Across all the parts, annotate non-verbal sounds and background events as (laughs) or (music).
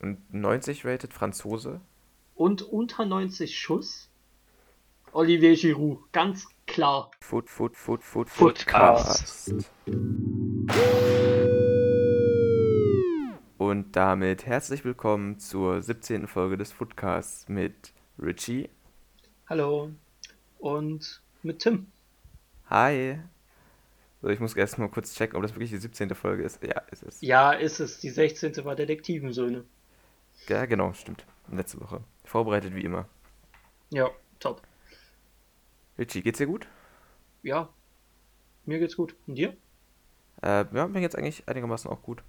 Und 90 rated Franzose. Und unter 90 Schuss Olivier Giroud, ganz klar. Foot, Foot, Foot, Foot, Footcast. Und damit herzlich willkommen zur 17. Folge des Footcasts mit Richie. Hallo. Und mit Tim. Hi. So, ich muss erst mal kurz checken, ob das wirklich die 17. Folge ist. Ja, ist es. Ja, ist es. Die 16. war Detektivensöhne. Ja, genau, stimmt. Letzte Woche. Vorbereitet wie immer. Ja, top. Richie, geht's dir gut? Ja, mir geht's gut. Und dir? Äh, ja, mir geht's eigentlich einigermaßen auch gut.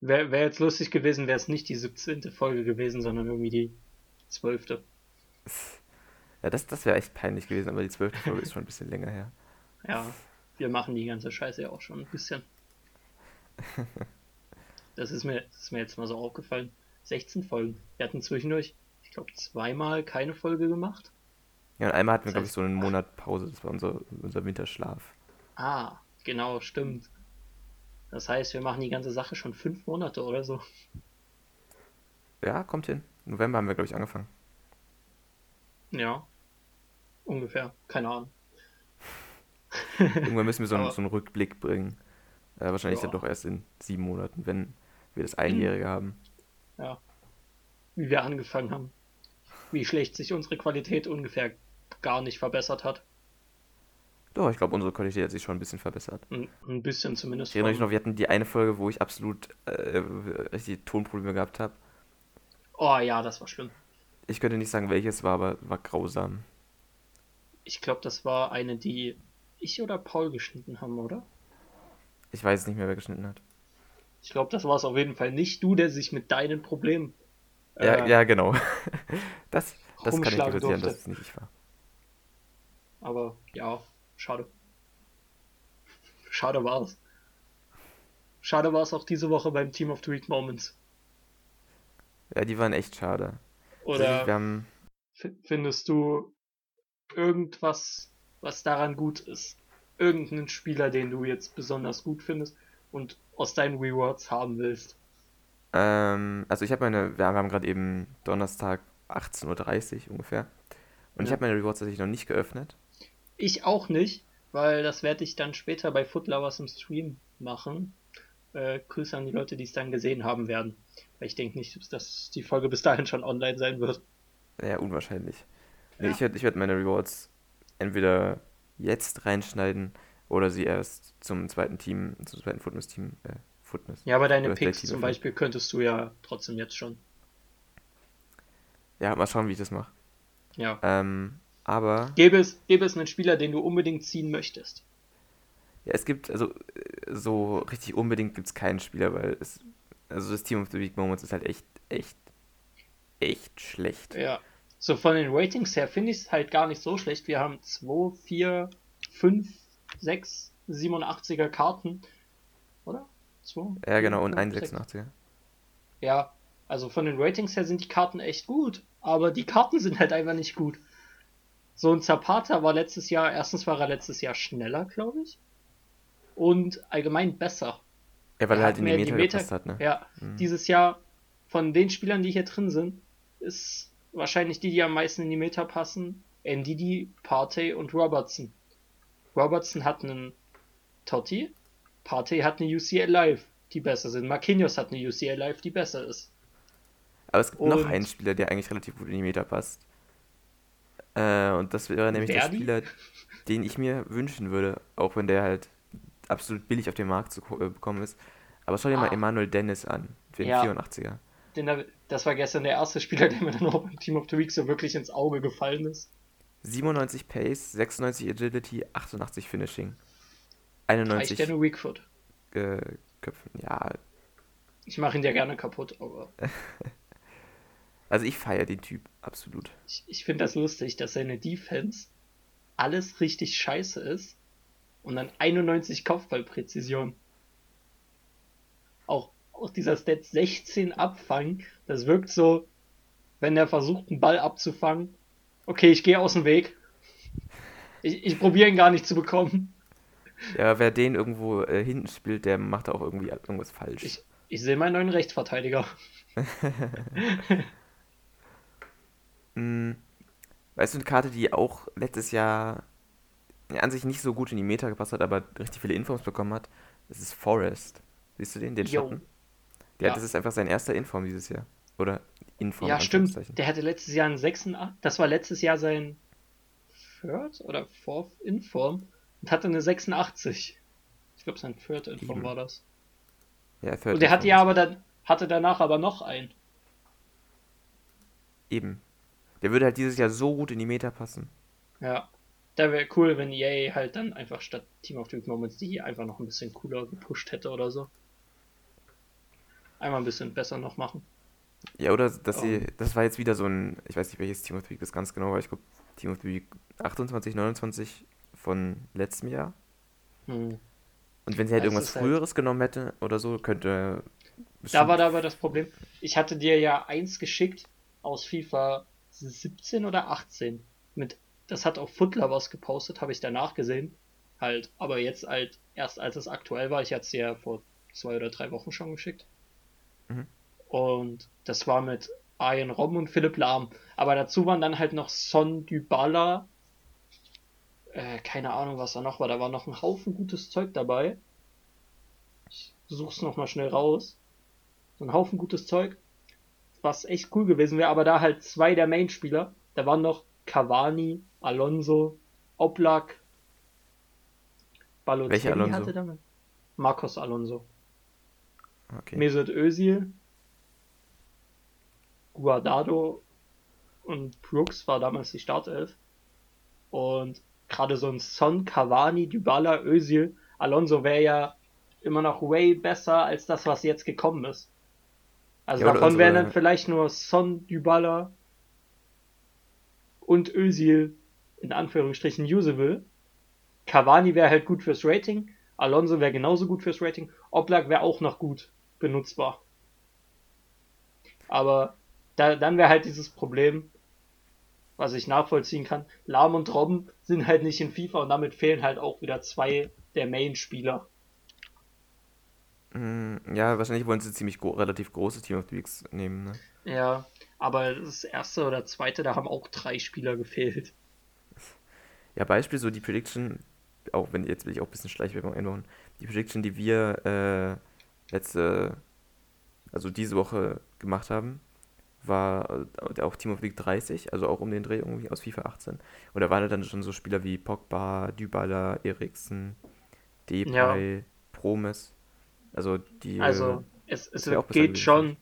Wäre wär jetzt lustig gewesen, wäre es nicht die 17. Folge gewesen, sondern irgendwie die 12. Ja, das, das wäre echt peinlich gewesen, aber die 12. Folge ist schon ein bisschen länger her. (laughs) Ja, wir machen die ganze Scheiße ja auch schon ein bisschen. (laughs) Das ist mir, das ist mir jetzt mal so aufgefallen. 16 Folgen. Wir hatten zwischendurch, ich glaube, zweimal keine Folge gemacht. Ja, und einmal hatten wir, Das glaube ich, so einen Monat Pause. Das war unser, unser Winterschlaf. Ah, genau, stimmt. Das heißt, wir machen die ganze Sache schon fünf Monate oder so. Ja, kommt hin. November haben wir, glaube ich, angefangen. Ja, ungefähr. Keine Ahnung. Irgendwann müssen wir so einen, (laughs) so einen Rückblick bringen. Äh, wahrscheinlich Ja. dann doch erst in sieben Monaten, wenn wir das Einjährige haben. Ja. Wie wir angefangen haben. Wie schlecht sich unsere Qualität ungefähr gar nicht verbessert hat. Doch, ich glaube, unsere Qualität hat sich schon ein bisschen verbessert. Ein, ein bisschen zumindest. Ich erinnere mich noch, wir hatten die eine Folge, wo ich absolut äh, richtig Tonprobleme gehabt habe. Oh ja, das war schlimm. Ich könnte nicht sagen, welches war, aber war grausam. Ich glaube, das war eine, die ich oder Paul geschnitten haben, oder? Ich weiß nicht mehr, wer geschnitten hat. Ich glaube, das war es auf jeden Fall nicht du, der sich mit deinen Problemen Ja, äh, ja, genau. (laughs) Das, das kann ich kritisieren, dass es nicht ich war. Aber ja, schade. Schade war es. Schade war es auch diese Woche beim Team of the Week Moments. Ja, die waren echt schade. Oder Wir haben, findest du irgendwas, was daran gut ist? Irgendeinen Spieler, den du jetzt besonders gut findest und aus deinen Rewards haben willst? ähm, also ich habe meine, wir haben gerade eben Donnerstag 18.30 Uhr ungefähr. Und ich Ja. habe meine Rewards tatsächlich noch nicht geöffnet. Ich auch nicht, weil das werde ich dann später bei Footlovers im Stream machen. Äh, Grüße an die Leute, die es dann gesehen haben werden. Weil ich denke nicht, dass die Folge bis dahin schon online sein wird. Ja, unwahrscheinlich. Nee, Ja. Ich werde ich werd meine Rewards entweder jetzt reinschneiden oder sie erst zum zweiten Team, zum zweiten Footness-Team, äh, Footness. Ja, aber deine Picks zum. Beispiel könntest du ja trotzdem jetzt schon. Ja, mal schauen, wie ich das mache. Ja. Ähm, aber Gäbe es, gäbe es einen Spieler, den du unbedingt ziehen möchtest? ja, es gibt, also so richtig unbedingt gibt es keinen Spieler, weil es, also das Team of the Week Moments ist halt echt, echt, echt schlecht. Ja. So von den Ratings her finde ich es halt gar nicht so schlecht. Wir haben 2, 4, 5, 6, 87er Karten. Oder? 2, Ja, genau, und ein 6. 86er. Ja, also von den Ratings her sind die Karten echt gut, aber die Karten sind halt einfach nicht gut. So ein Zapata war letztes Jahr, erstens war er letztes Jahr schneller, glaube ich. Und allgemein besser. Ja, weil Er halt in die mehr die Meter Meter- gepasst hat, ne? Ja, Mhm. dieses Jahr von den Spielern, die hier drin sind, ist wahrscheinlich die, die am meisten in die Meta passen, Ndidi, Partey und Robertson. Robertson hat einen Totti, Partey hat eine UCL Live, die besser sind. Marquinhos hat eine UCL Live, die besser ist. Aber es gibt noch Und- einen Spieler, der eigentlich relativ gut in die Meter passt. Äh, und das wäre nämlich der Verdi? Spieler, den ich mir wünschen würde, auch wenn der halt absolut billig auf den Markt zu ko- äh, bekommen ist. Aber schau dir mal Ah. Emanuel Dennis an, für den Ja. 84er. Den, da- das war gestern der erste Spieler, (laughs) der mir dann auch beim Team of the Week so wirklich ins Auge gefallen ist. 97 Pace, 96 Agility, 88 Finishing. Reicht 91 der nur Weakfoot. äh, Köpfen. Ja, Ich mache ihn ja gerne kaputt, aber (laughs) also ich feiere den Typ, absolut. ich, ich finde das lustig, dass seine Defense alles richtig scheiße ist und dann 91 Kopfballpräzision. Auch, auch dieser Stat 16 Abfang, das wirkt so, wenn der versucht, einen Ball abzufangen. Okay, ich gehe aus dem Weg. Ich, ich probiere ihn gar nicht zu bekommen. Ja, wer den irgendwo äh, hinten spielt, der macht auch irgendwie irgendwas falsch. Ich, Ich sehe meinen neuen Rechtsverteidiger. Hm, (laughs) (laughs) weißt du, eine Karte, die auch letztes Jahr ja, an sich nicht so gut in die Meta gepasst hat, aber richtig viele Infos bekommen hat? Das ist Forest. Siehst du den? Den. Schatten? Der, Ja. Das ist einfach sein erster Inform dieses Jahr. Oder Inform. Ja, in stimmt. Der hatte letztes Jahr einen 86. Das war letztes Jahr sein Third oder Fourth Inform und hatte eine 86. Ich glaube, sein Third Inform Eben. war das. Ja, Third Und der hatte ja aber dann, hatte danach aber noch einen. Eben. Der würde halt dieses Jahr so gut in die Meta passen. Ja. Da wäre cool, wenn EA halt dann einfach statt Team of the Week Moments die einfach noch ein bisschen cooler gepusht hätte oder so. Einmal ein bisschen besser noch machen. Ja, oder dass sie, Ähm. das war jetzt wieder so ein, ich weiß nicht welches Team of the Week das ganz genau war, ich glaube Team of the Week 28, 29 von letztem Jahr. Hm. Und wenn sie halt Ja, es irgendwas halt- früheres genommen hätte oder so, könnte Da war da aber das Problem. Ich hatte dir ja eins geschickt aus FIFA 17 oder 18. Mit, das hat auch Footler was gepostet, habe ich danach gesehen. Halt, aber jetzt halt, erst als es aktuell war, ich hatte es dir ja vor zwei oder drei Wochen schon geschickt. Mhm. Und das war mit Ian Robben und Philipp Lahm. Aber dazu waren dann halt noch Son Dybala. Äh, keine Ahnung, was da noch war. Da war noch ein Haufen gutes Zeug dabei. Ich such's noch mal schnell raus. So ein Haufen gutes Zeug. Was echt cool gewesen wäre, aber da halt zwei der Main-Spieler. Da waren noch Cavani, Alonso, Oblak, Balotelli Welcher Alonso? hatte damit. Marcos Alonso. Okay. Mesut Özil, Guardado und Brooks war damals die Startelf. Und gerade so ein Son, Cavani, Dybala, Özil, Alonso wäre ja immer noch way besser als das, was jetzt gekommen ist. Also Ja, davon wären dann vielleicht nur Son, Dybala und Özil in Anführungsstrichen usable. Cavani wäre halt gut fürs Rating, Alonso wäre genauso gut fürs Rating, Oblak wäre auch noch gut benutzbar. Aber da, dann wäre halt dieses Problem, was ich nachvollziehen kann. Lahm und Robben sind halt nicht in FIFA und damit fehlen halt auch wieder zwei der Main-Spieler. Mm, Ja, wahrscheinlich wollen sie ziemlich gro relativ große Team of the Weeks nehmen, ne? Ja, aber das erste oder zweite, da haben auch drei Spieler gefehlt. Ja, Beispiel so die Prediction, auch wenn jetzt will ich auch ein bisschen Schleichwerbung einbauen, die Prediction, die wir äh, letzte, also diese Woche gemacht haben, war äh, auch Team of Week 30, also auch um den Dreh irgendwie aus FIFA 18. Und da waren dann schon so Spieler wie Pogba, Dybala, Eriksen, Depay, Promes. Also die. Also es, es besser geht schon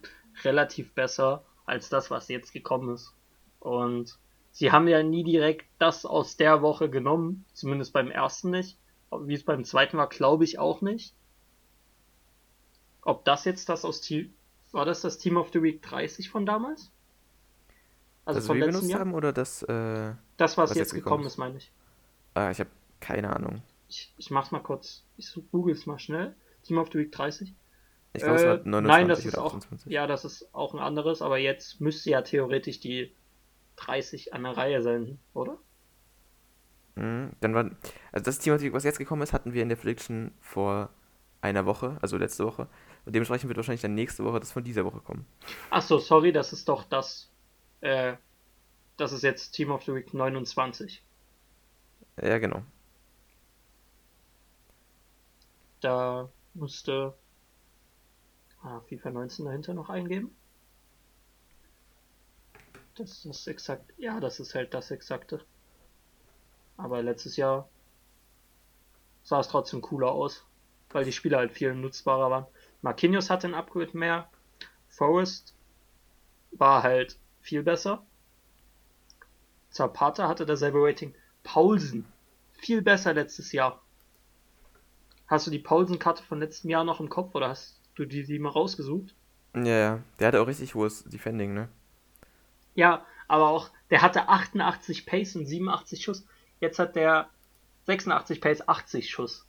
relativ besser als das, was jetzt gekommen ist. Und sie haben ja nie direkt das aus der Woche genommen, zumindest beim ersten nicht. Wie es beim zweiten war, glaube ich auch nicht. Ob das jetzt das aus Team, war das das Team of the Week 30 von damals? Also das vom wir letzten Jahr? haben oder das. Äh, Das, was, was jetzt jetzt gekommen ist, meine ich. ah, ich habe keine Ahnung. Ich, ich mach's mal kurz. Ich google es mal schnell. Team of the Week 30. Ich glaube, es Äh, war 29 nein, das ist oder auch, 28. ja, das ist auch ein anderes, aber jetzt müsste ja theoretisch die 30 an der Reihe sein, oder? Mhm, dann war, also das Team, was jetzt gekommen ist, hatten wir in der Prediction vor einer Woche, also letzte Woche. Und dementsprechend wird wahrscheinlich dann nächste Woche das von dieser Woche kommen. Ach so, sorry, das ist doch das, äh, das ist jetzt Team of the Week 29. Ja, genau. Da musste ah, FIFA 19 dahinter noch eingeben. Das ist das exakt, ja, das ist halt das exakte. Aber letztes Jahr sah es trotzdem cooler aus, weil die Spieler halt viel nutzbarer waren. Marquinhos hatte ein Upgrade mehr. Forrest war halt viel besser. Zapata hatte dasselbe Rating. Paulsen viel besser letztes Jahr. Hast du die Paulsen-Karte von letztem Jahr noch im Kopf oder hast du die, die mal rausgesucht? Ja, ja. Der hatte auch richtig hohes Defending, ne? Ja, aber auch, der hatte 88 Pace und 87 Schuss. Jetzt hat der 86 Pace, 80 Schuss.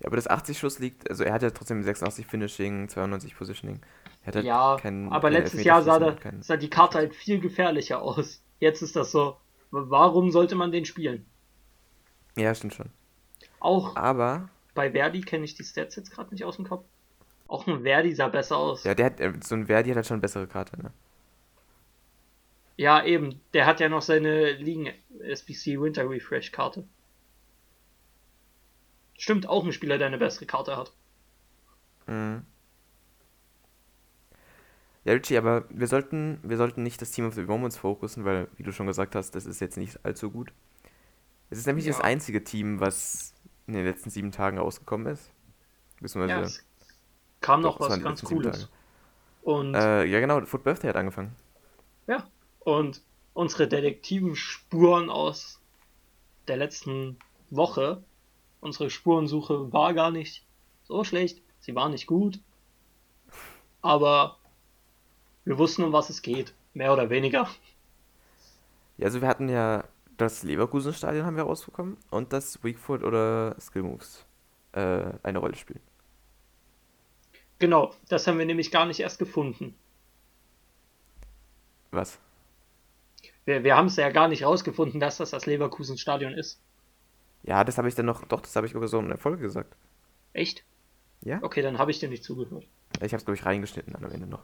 Ja, aber das 80 Schuss liegt, also er hat ja trotzdem 86 Finishing, 92 Positioning. Er hat halt Ja, keinen- aber letztes Jahr sah, da, keinen- sah die Karte halt viel gefährlicher aus. Jetzt ist das so, warum sollte man den spielen? Ja, stimmt schon. Auch Aber, bei Verdi kenne ich die Stats jetzt gerade nicht aus dem Kopf. Auch ein Verdi sah besser aus. Ja, der hat, äh, so ein Verdi hat halt schon eine bessere Karte, ne? Ja, eben. Der hat ja noch seine Ligen SBC Winter Refresh Karte. Stimmt, auch ein Spieler, der eine bessere Karte hat. Mhm. Ja, Richie, aber wir sollten, wir sollten nicht das Team of the Moments fokussen, weil, wie du schon gesagt hast, das ist jetzt nicht allzu gut. Es ist nämlich Ja. das einzige Team, was in den letzten sieben Tagen rausgekommen ist. Ja, es kam noch was ganz Cooles. Und Äh, ja, genau, Foot Birthday hat angefangen. ja, und unsere Detektivenspuren aus der letzten Woche, unsere Spurensuche war gar nicht so schlecht. Sie war nicht gut. Aber wir wussten, um was es geht. Mehr oder weniger. Ja, also wir hatten ja das Leverkusen-Stadion haben wir rausbekommen und das Weakfoot oder Skill Moves äh, eine Rolle spielen. Genau, das haben wir nämlich gar nicht erst gefunden. Was? Wir, wir haben es ja gar nicht rausgefunden, dass das das Leverkusen-Stadion ist. Ja, das habe ich dann noch, doch, das habe ich so in der Folge gesagt. Echt? Ja? Okay, dann habe ich dir nicht zugehört. Ich habe es, glaube ich, reingeschnitten dann am Ende noch.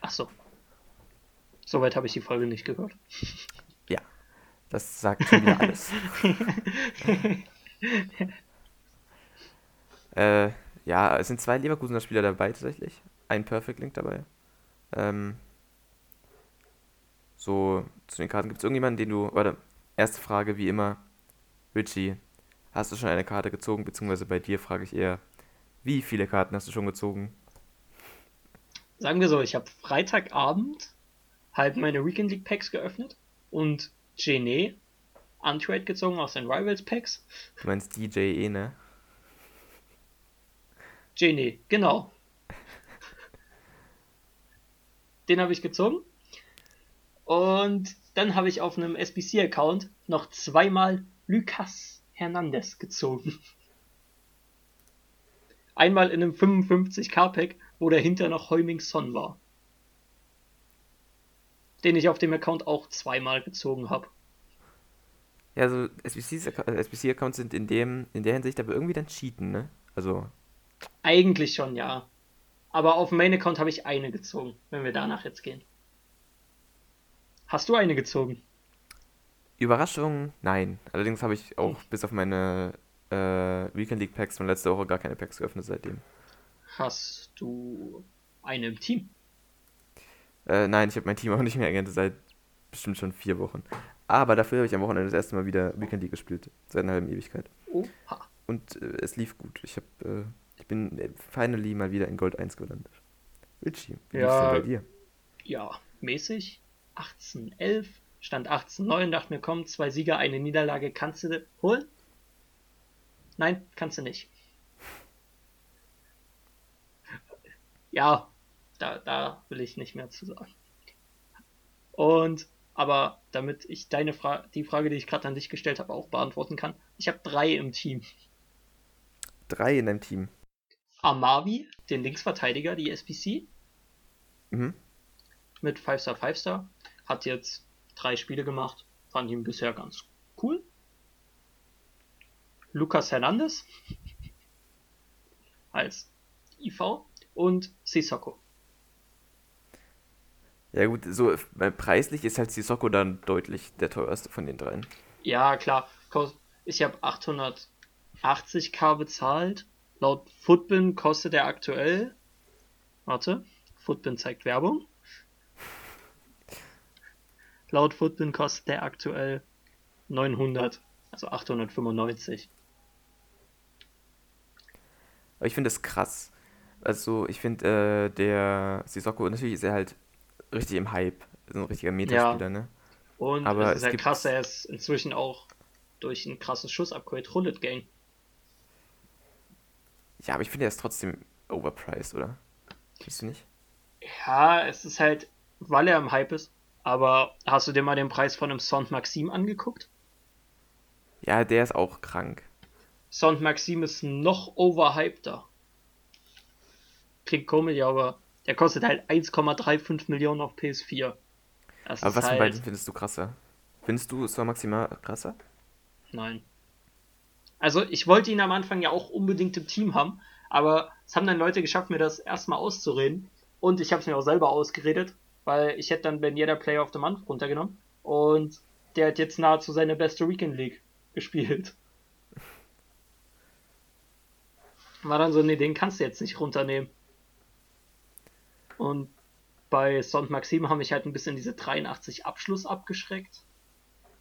Ach so. Soweit habe ich die Folge nicht gehört. (laughs) Ja, das sagt schon wieder alles. (laughs) äh, ja, es sind zwei Leverkusener Spieler dabei tatsächlich. Ein Perfect Link dabei. Ähm, so, zu den Karten. Gibt es irgendjemanden, den du. Warte, erste Frage wie immer. Richie, hast du schon eine Karte gezogen? Beziehungsweise bei dir frage ich eher, wie viele Karten hast du schon gezogen? Sagen wir so, ich habe Freitagabend halt meine Weekend League Packs geöffnet und Gene Untrade gezogen aus den Rivals Packs. Du meinst DJ eh, ne? Gene, genau. Den habe ich gezogen. Und dann habe ich auf einem SBC-Account noch zweimal Lucas Hernandez gezogen. Einmal in einem 55k-Pack, wo dahinter noch Heuming Son war. Den ich auf dem Account auch zweimal gezogen habe. Ja, also Acc- äh, SBC-Accounts sind in dem, in der Hinsicht aber irgendwie dann cheaten, ne? Also, Eigentlich schon, ja. Aber auf dem Main-Account habe ich eine gezogen, wenn wir danach jetzt gehen. Hast du eine gezogen? Überraschung, nein. Allerdings habe ich auch bis auf meine äh, Weekend League Packs von letzter Woche gar keine Packs geöffnet seitdem. Hast du eine im Team? Äh, nein, ich habe mein Team (laughs) auch nicht mehr ergänzt seit bestimmt schon vier Wochen. Aber dafür habe ich am Wochenende das erste Mal wieder Weekend League gespielt. Seit einer halben Ewigkeit. Oha. Und äh, es lief gut. Ich habe, äh, ich bin äh, finally mal wieder in Gold 1 gelandet. Richie, wie lief's Ja. denn bei dir? Ja, mäßig. 18-11, stand 18-9, dachte mir, komm, zwei Sieger, eine Niederlage, kannst du holen? Nein, kannst du nicht. Ja, da, da will ich nicht mehr zu sagen. Und, aber damit ich deine Frage, die Frage, die ich gerade an dich gestellt habe, auch beantworten kann, ich habe drei im Team. Drei in deinem Team. Amavi, den Linksverteidiger, die SPC, Mhm. mit 5-Star 5-Star. Hat jetzt drei Spiele gemacht. Fand ihn bisher ganz cool. Lucas Hernandez (laughs) als IV und Sissoko. Ja gut, so äh, preislich ist halt Sissoko dann deutlich der teuerste von den dreien. Ja, klar. Ich habe 880k bezahlt. Laut Footbin kostet er aktuell. Warte, Footbin zeigt Werbung. Laut Footbin kostet er aktuell 900, also 895. Aber ich finde das krass. Also, ich finde, äh, der Sissoko, natürlich ist er halt richtig im Hype. So ein richtiger Metaspieler, ne? Und Aber es ist es halt gibt- krass, er ist inzwischen auch durch ein krasses Schuss-Upgrade Rullet Gang. Ja, aber ich finde, er ist trotzdem overpriced, oder? Findest du nicht? Ja, es ist halt, weil er im Hype ist. Aber hast du dir mal den Preis von einem Sond Maxim angeguckt? Ja, der ist auch krank. Sound Maxim ist noch overhypter. Klingt komisch, aber der kostet halt 1,35 Millionen auf PS4. Das Aber was von halt, beiden findest du krasser? Findest du Star Maxima krasser? Nein. Also ich wollte ihn am Anfang ja auch unbedingt im Team haben, aber Es haben dann Leute geschafft, mir das erstmal auszureden. Und ich habe es mir auch selber ausgeredet, weil ich hätte dann Ben jeder Player of the Month runtergenommen. Und der hat jetzt nahezu seine beste Weekend League (laughs) gespielt. War dann so, nee, den kannst du jetzt nicht runternehmen. Und bei Sont Maxim haben mich halt ein bisschen diese 83 Abschluss abgeschreckt.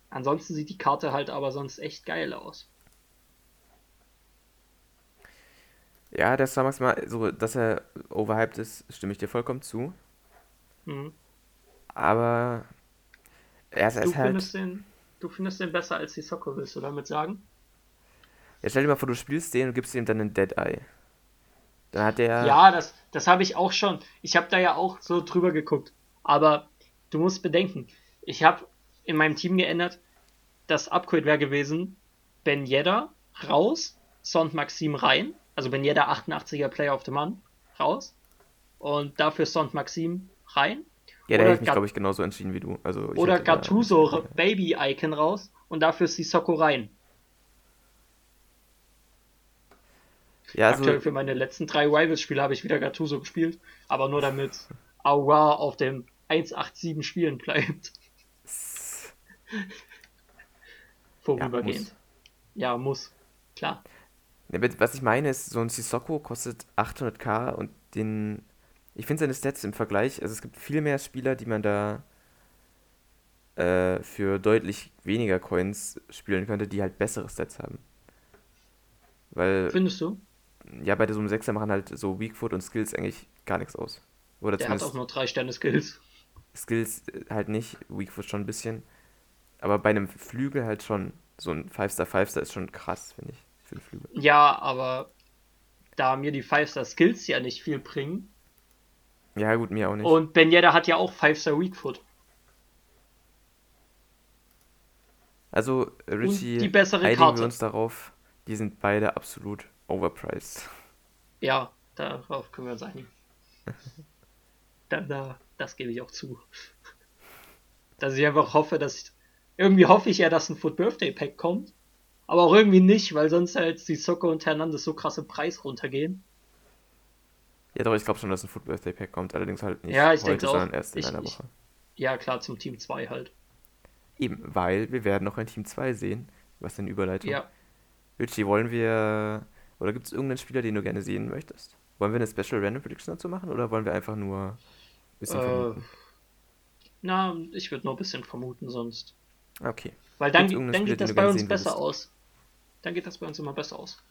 Ansonsten sieht die Karte halt aber sonst echt geil aus. Ja, der Star Maximal, so, dass er overhyped ist, stimme ich dir vollkommen zu. Mhm. Aber er ist, er Du, ist halt. findest den, du findest den besser als die Soccer, willst du damit sagen? Ja, stell dir mal vor, du spielst den und gibst ihm dann einen Dead Eye. Dann hat der. Ja, das, das habe ich auch schon. Ich habe da ja auch so drüber geguckt. Aber du musst bedenken, ich habe in meinem Team geändert, das Upgrade wäre gewesen, Ben Yedda raus, Sont Maxim rein, also Ben Yedda 88er Player of the Month raus und dafür Sont Maxim rein ja, da hätte ich mich, glaube ich, genauso entschieden wie du. Also, oder da- Gattuso Baby Icon raus und dafür Sissoko rein. Ja, also, Aktuell für meine letzten drei Rivals-Spiele habe ich wieder Gattuso gespielt, aber nur damit Aura auf dem 187 Spielen bleibt. (laughs) Vorübergehend. Ja, muss. Klar. Ja, was ich meine ist, so ein Sissoko kostet 800k und den. Ich finde seine Stats im Vergleich, also es gibt viel mehr Spieler, die man da äh, für deutlich weniger Coins spielen könnte, die halt bessere Stats haben. Weil, Findest du? ja, bei so einem Sechser machen halt so Weakfoot und Skills eigentlich gar nichts aus. Oder Der hat auch nur drei Sterne Skills. Skills äh, halt nicht, Weakfoot schon ein bisschen. Aber bei einem Flügel halt schon. So ein 5-Star, 5-Star ist schon krass, finde ich, für einen Flügel. Ja, aber da mir die 5-Star Skills ja nicht viel bringen. Ja, gut, mir auch nicht. Und Ben Yedda hat ja auch 5-Star Weakfoot. Also, Richie, die bessere einigen Karte. wir uns darauf, die sind beide absolut overpriced. Ja, darauf können wir uns einigen. (laughs) Da, da, das gebe ich auch zu. Dass ich einfach hoffe, dass. Irgendwie hoffe ich ja, dass ein Foot Birthday Pack kommt. Aber auch irgendwie nicht, weil sonst halt die Soccer und Hernandez so krasse Preis runtergehen. Ja, doch, ich glaube schon, dass ein Foot Birthday Pack kommt, allerdings halt nicht Ja, ich heute, denke auch. sondern erst in Ich- einer ich- Woche. Ja, klar, zum Team 2 halt. Eben, weil wir werden noch ein Team 2 sehen. Was denn Überleitung? Ja, Richie, wollen wir. Oder gibt es irgendeinen Spieler, den du gerne sehen möchtest? Wollen wir eine Special Random Prediction dazu machen oder wollen wir einfach nur ein bisschen Äh, vermuten? na, ich würde nur ein bisschen vermuten sonst. Okay. Weil dann, dann Spieler, geht das bei uns besser würdest? aus. Dann geht das bei uns immer besser aus.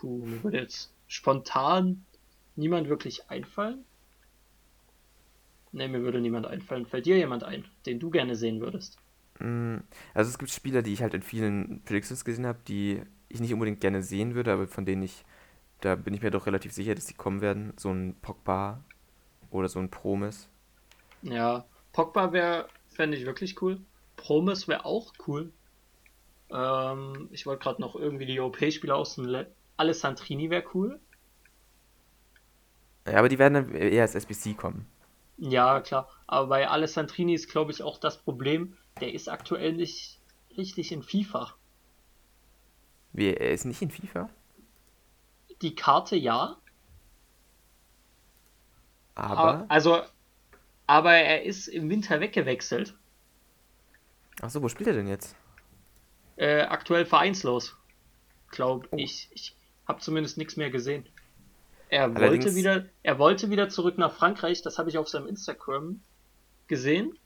Puh, mir würde jetzt spontan niemand wirklich einfallen. Ne, mir würde niemand einfallen. Fällt dir jemand ein, den du gerne sehen würdest? Mm, Also es gibt Spieler, die ich halt in vielen Predictions gesehen habe, die ich nicht unbedingt gerne sehen würde, aber von denen ich, da bin ich mir doch relativ sicher, dass die kommen werden. So ein Pogba oder so ein Promes. Ja, Pogba wäre, fände ich wirklich cool. Promes wäre auch cool. Ähm, ich wollte gerade noch irgendwie die OP-Spieler aus dem Le Alessandrini wäre cool. Ja, aber die werden dann eher als SBC kommen. Ja, klar. Aber bei Alessandrini ist, glaube ich, auch das Problem, der ist aktuell nicht richtig in FIFA. Wie, er ist nicht in FIFA, Die Karte ja, aber aber, also, aber er ist im Winter weggewechselt. Ach so, wo spielt er denn jetzt? Äh, aktuell vereinslos, glaube Oh. ich. Ich habe zumindest nichts mehr gesehen. Er Allerdings- wollte wieder, er wollte wieder zurück nach Frankreich. Das habe ich auf seinem Instagram gesehen.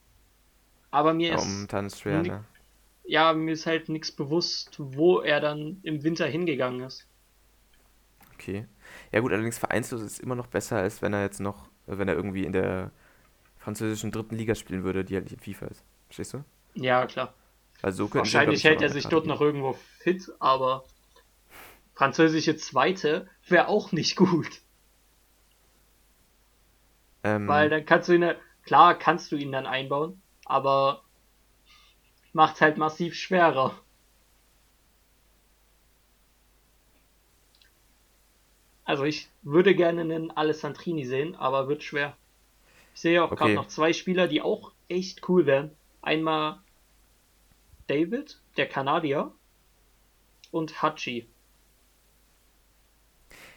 Aber mir Ja, ist, momentan ist schwer, ne? ja, mir ist halt nichts bewusst, wo er dann im Winter hingegangen ist. Okay. Ja gut, allerdings vereinslos ist immer noch besser, als wenn er jetzt noch, wenn er irgendwie in der französischen dritten Liga spielen würde, die halt nicht in FIFA ist. Verstehst du? Ja, klar. Also so Wahrscheinlich hält er sich dort noch irgendwo fit, aber französische Zweite wäre auch nicht gut. Ähm, Weil dann kannst du ihn, klar kannst du ihn dann einbauen, aber macht's halt massiv schwerer. Also ich würde gerne einen Alessandrini sehen, aber wird schwer. Ich sehe auch gerade Okay. noch zwei Spieler, die auch echt cool wären. Einmal David, der Kanadier, und Hachi.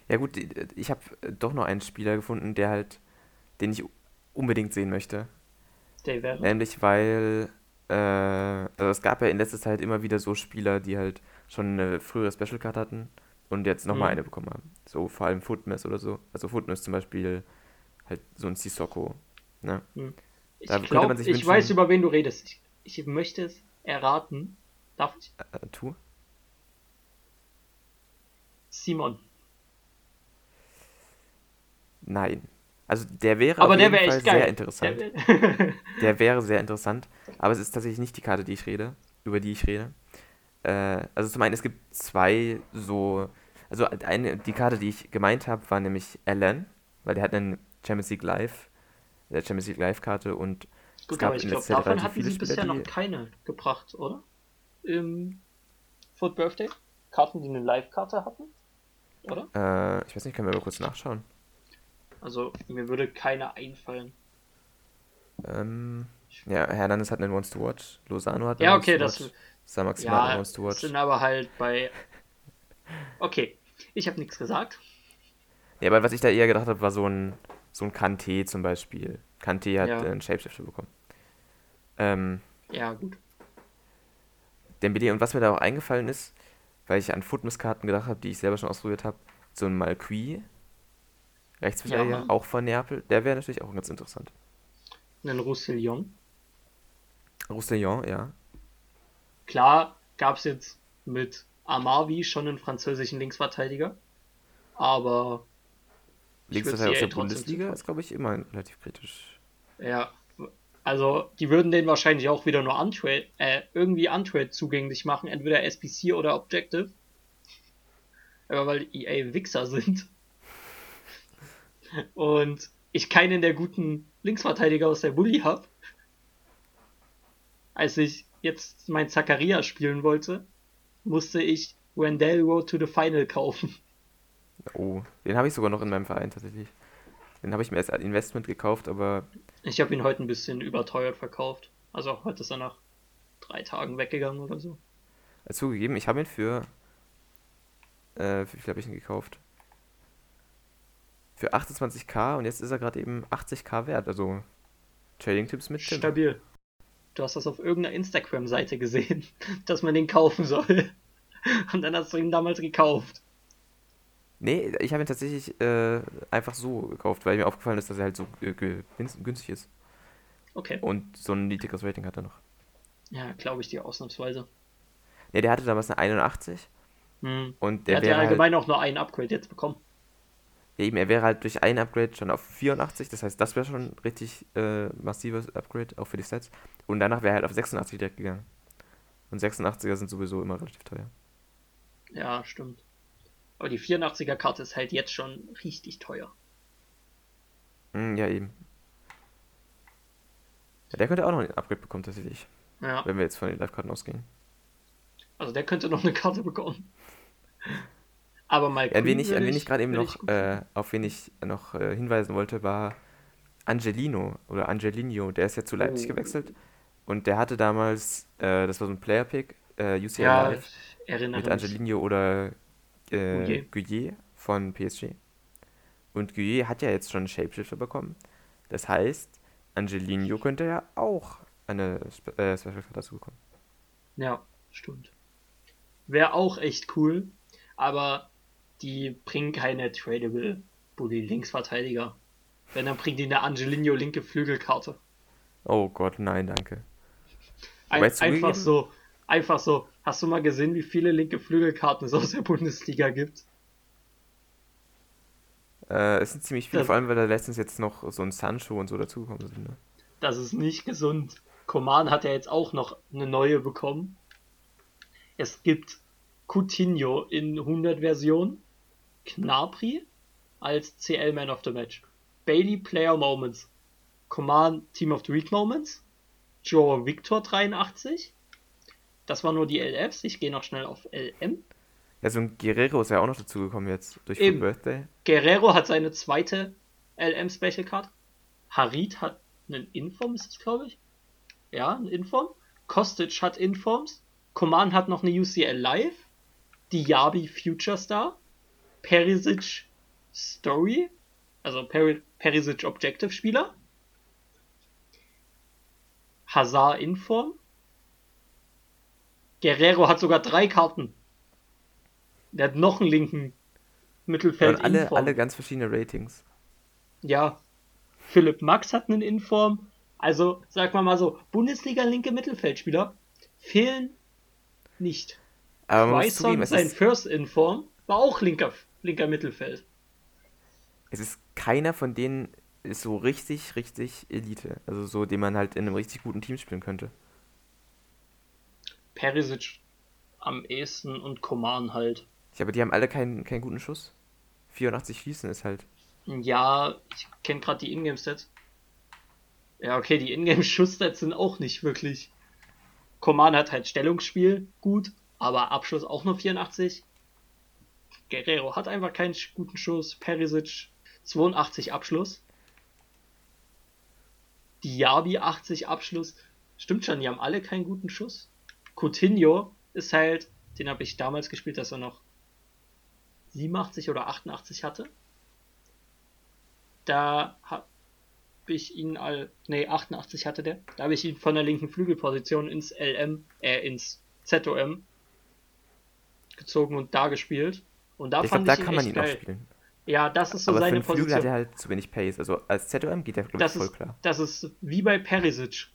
Ja gut, ich habe doch noch einen Spieler gefunden, der halt, den ich unbedingt sehen möchte. Der wäre. Nämlich weil, äh, also es gab ja in letzter Zeit immer wieder so Spieler, die halt schon eine frühere Special Card hatten und jetzt nochmal Mhm. eine bekommen haben. So vor allem Footmess oder so. Also Footmess zum Beispiel halt so ein Sissoko. Ne? Ich Da glaube, man sich ich wünschen- weiß, über wen du redest. Ich, ich möchte es erraten. Darf ich? Äh, tu? Simon. Nein. Also der wäre Aber auf der jeden wäre Fall sehr interessant. Der wär- (laughs) Der wäre sehr interessant, aber es ist tatsächlich nicht die Karte, die ich rede, über die ich rede. Äh, also zum einen, es gibt zwei so, also eine, die Karte, die ich gemeint habe, war nämlich Alan, weil der hat einen Champions League Live, der Champions League Live Karte und Gut, gab aber ich glaube, davon hatten sie bisher Spieler, noch die- keine gebracht, oder? Im Foot Birthday? Karten, die eine Live-Karte hatten? Oder? äh, ich weiß nicht, können wir mal kurz nachschauen. Also, mir würde keine einfallen. Ähm, ja, Hernandez hat einen Once to Watch, Lozano hat einen Ja, Once okay, to das. Watch, Samaxima hat einen Ja, Once to das Watch. sind aber halt bei. Okay, ich habe nichts gesagt. Ja, aber was ich da eher gedacht habe, war so ein, so ein Kanté zum Beispiel. Kanté hat Ja. einen Shapeshifter bekommen. Ähm, Ja, gut. Dembele und was mir da auch eingefallen ist, weil ich an Footmiss-Karten gedacht habe, die ich selber schon ausprobiert habe, so ein Malqui, Rechtsverteidiger, Ja. auch von Neapel, der wäre natürlich auch ganz interessant. Einen Roussillon. Roussillon, ja. Klar gab es jetzt mit Amavi schon einen französischen Linksverteidiger. Aber. Linksverteidiger aus der trotzdem Bundesliga ist, glaube ich, immer relativ kritisch. Ja, also die würden den wahrscheinlich auch wieder nur Untrade, äh, irgendwie Untrade zugänglich machen, entweder SPC oder Objective. Aber weil EA Wichser (laughs) sind. Und ich keinen der guten Linksverteidiger aus der Bully habe. Als ich jetzt mein Zakaria spielen wollte, musste ich Wendell Road to the Final kaufen. Oh, den habe ich sogar noch in meinem Verein tatsächlich. Den habe ich mir als Investment gekauft, aber Ich habe ihn heute ein bisschen überteuert verkauft. Also heute ist er nach drei Tagen weggegangen oder so. äh, zugegeben, ich habe ihn für. Äh, für wie viel habe ich ihn gekauft? Für 28k und jetzt ist er gerade eben 80k wert. Also Trading-Tipps mit Tim. Stabil. Du hast das auf irgendeiner Instagram-Seite gesehen, (laughs) dass man den kaufen soll. (laughs) Und dann hast du ihn damals gekauft. Nee, ich habe ihn tatsächlich äh, einfach so gekauft, weil mir aufgefallen ist, dass er halt so äh, günstig ist. Okay. Und so ein niedriges Rating hat er noch. Ja, glaube ich dir ausnahmsweise. Nee, der hatte damals eine 81 Hm. und Der der hat ja halt, allgemein auch nur ein Upgrade jetzt bekommen. Ja, eben, er wäre halt durch ein Upgrade schon auf 84, das heißt, das wäre schon ein richtig äh, massives Upgrade, auch für die Stats. Und danach wäre er halt auf 86 direkt gegangen. Und 86er sind sowieso immer relativ teuer. Ja, stimmt. Aber die 84er Karte ist halt jetzt schon richtig teuer. Hm, ja, eben. Ja, der könnte auch noch ein Upgrade bekommen, tatsächlich. Ja, Wenn wir jetzt von den Live-Karten ausgehen. also der könnte noch eine Karte bekommen. (laughs) Aber mal Ja, wen ich, an würde wen ich gerade eben noch, äh, auf wen ich noch äh, hinweisen wollte, war Angelino oder Angelino. Der ist ja zu Leipzig Oh. gewechselt und der hatte damals, äh, das war so ein Player-Pick, äh, UCL Ja, mit. Angelino oder äh. Gouillet von PSG. Und Gouillet hat ja jetzt schon einen Shapeshifter bekommen. Das heißt, Angelino könnte ja auch eine Spe äh, Special Card dazu bekommen. Ja, stimmt. Wäre auch echt cool, aber die bringen keine tradable Bully Linksverteidiger. Wenn, dann bringt die eine Angelino linke Flügelkarte. Oh Gott, nein, danke. Ein, einfach so, einfach so. Hast du mal gesehen, wie viele linke Flügelkarten es aus der (laughs) Bundesliga gibt? Äh, es sind ziemlich viele, Das- vor allem weil da letztens jetzt noch so ein Sancho und so dazugekommen sind. Ne? Das ist nicht gesund. Coman hat ja jetzt auch noch eine neue bekommen. Es gibt Coutinho in 100 Versionen, Knapri als CL Man of the Match, Bailey Player Moments, Coman Team of the Week Moments, Joe Victor 83. Das waren nur die LFs. Ich gehe noch schnell auf LM. Ja, so ein Guerrero ist ja auch noch dazugekommen jetzt durch Eben. Birthday. Guerrero hat seine zweite LM Special Card. Harit hat einen Inform, ist das glaube ich? Ja, ein Inform. Kostic hat Informs. Coman hat noch eine UCL Live. Diaby Future Star. Perisic Story, also Peri Perisic Objective Spieler. Hazard Inform. Guerrero hat sogar drei Karten. Der hat noch einen linken Mittelfeld. Und alle, alle ganz verschiedene Ratings. Ja. Philipp Max hat einen Inform. Also, sag mal mal so, Bundesliga-linke Mittelfeldspieler fehlen nicht. Aber es sein First Inform, war auch linker, linker Mittelfeld. es ist keiner von denen ist so richtig, richtig Elite. Also so, den man halt in einem richtig guten Team spielen könnte. Perisic am ehesten und Koman halt. Ja, aber die haben alle keinen, keinen guten Schuss. 84 schießen ist halt. Ja, ich kenne gerade die Ingame-Stats. Ja, okay, die Ingame-Schuss-Stats sind auch nicht wirklich. Koman hat halt Stellungsspiel, gut, aber Abschluss auch nur 84. Guerrero hat einfach keinen guten Schuss. Perisic 82 Abschluss. Diaby 80 Abschluss. Stimmt schon, die haben alle keinen guten Schuss. Coutinho ist halt, den habe ich damals gespielt, dass er noch 87 oder 88 hatte. Da habe ich ihn all, nee, 88 hatte der. Da habe ich ihn von der linken Flügelposition ins LM, äh, ins ZOM gezogen und da gespielt. Und da Ich glaube, da kann man ihn auch geil. spielen. Ja, das ist so Aber für seine einen Flügel hat Position. er halt zu wenig Pace. Also als ZOM geht der, glaube ich, Das voll ist, klar. das ist wie bei Perisic.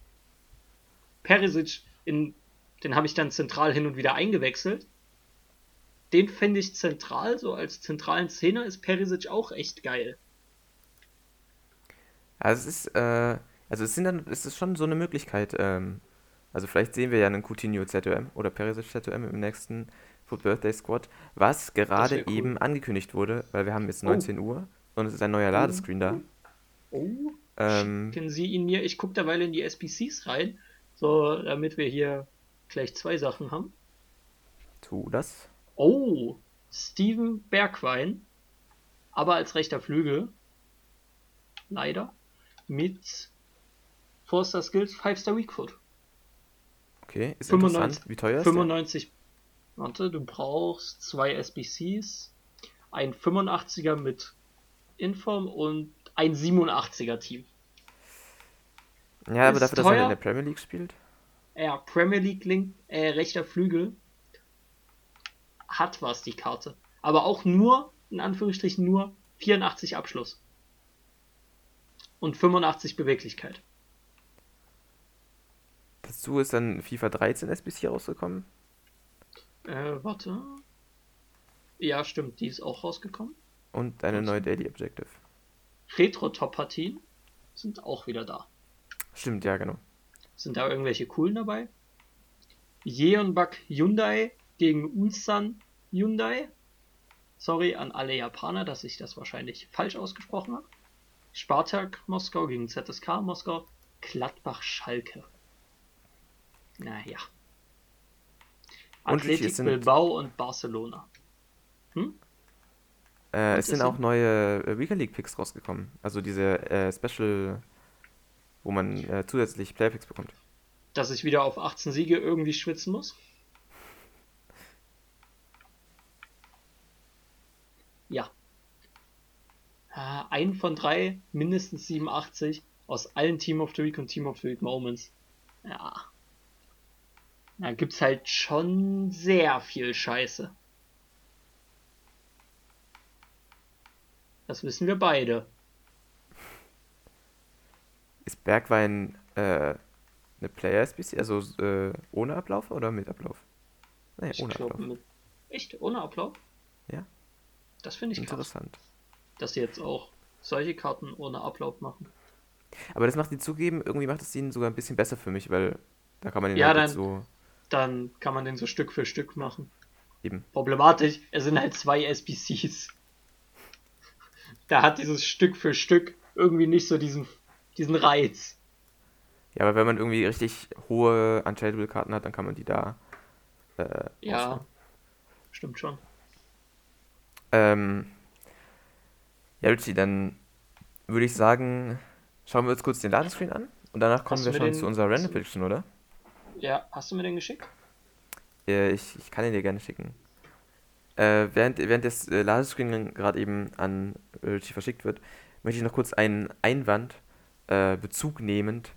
Perisic, in, den habe ich dann zentral hin und wieder eingewechselt. Den finde ich zentral, so als zentralen Zehner ist Perisic auch echt geil. Also es ist, äh, also es sind dann, es ist schon so eine Möglichkeit. Ähm, also vielleicht sehen wir ja einen Coutinho ZOM oder Perisic ZOM im nächsten Foot Birthday Squad, was gerade cool. eben angekündigt wurde, weil wir haben jetzt Oh. 19 Uhr und es ist ein neuer Ladescreen da. Oh, Ähm, schicken Sie ihn mir. Ich gucke derweil in die SPCs rein, so damit wir hier gleich zwei Sachen haben. tu das. Oh, Steven Bergwein, aber als rechter Flügel. Leider. Mit Forster Skills 5-Star Weakfoot. Okay, ist 95 interessant. Wie teuer ist der? 95. Warte, du brauchst zwei SBCs, ein 85er mit Inform und ein 87er Team. Ja, aber Ist dafür, dass er teuer. in der Premier League spielt. Ja, Premier League Link, äh, rechter Flügel hat was, die Karte. Aber auch nur, in Anführungsstrichen, nur 84 Abschluss. Und 85 Beweglichkeit. Dazu ist dann FIFA 13 SBC rausgekommen. Äh, warte. Ja, stimmt, die ist auch rausgekommen. Und eine neue Daily Objective. Retro-Top-Partien sind auch wieder da. Stimmt, ja, genau. Sind da irgendwelche coolen dabei? Jeonbak Hyundai gegen Ulsan Hyundai. Sorry an alle Japaner, dass ich das wahrscheinlich falsch ausgesprochen habe. Spartak Moskau gegen ZSK Moskau. Gladbach Schalke. Naja. Athletic Bilbao und Barcelona. Äh, Und es sind auch neue äh, Weekend League Picks rausgekommen. Also diese äh, Special, wo man äh, zusätzlich Player Picks bekommt. Dass ich wieder auf 18 Siege irgendwie schwitzen muss. Ja. Äh, Ein von drei, mindestens 87 aus allen Team of the Week und Team of the Week Moments. Ja. Da gibt's halt schon sehr viel Scheiße. Das wissen wir beide. Ist Bergwein äh, eine Player SBC, also äh, ohne Ablauf oder mit Ablauf? Nee, Ich ohne Ablauf. mit. Echt? Ohne Ablauf? Ja. Das finde ich krass. Interessant. dass sie jetzt auch solche Karten ohne Ablauf machen. Aber das macht die zugeben, irgendwie macht es ihn sogar ein bisschen besser für mich, weil da kann man ihn Ja, halt dann- so Dann kann man den so Stück für Stück machen. eben. Problematisch, es sind halt zwei SBCs. Da hat dieses Stück für Stück irgendwie nicht so diesen, diesen Reiz. Ja, aber wenn man irgendwie richtig hohe Untradable Karten hat, dann kann man die da äh, Ja, auswählen. stimmt schon. Ähm, ja, Richie, dann würde ich sagen, schauen wir uns kurz den Ladescreen an und danach kommen Hast wir schon den- zu unserer Random Prediction, oder? Ja, hast du mir den geschickt? Äh, ich, ich kann ihn dir gerne schicken. Äh, während, während das äh, Ladescreen gerade eben an Richie verschickt wird, möchte ich noch kurz einen Einwand äh, bezugnehmend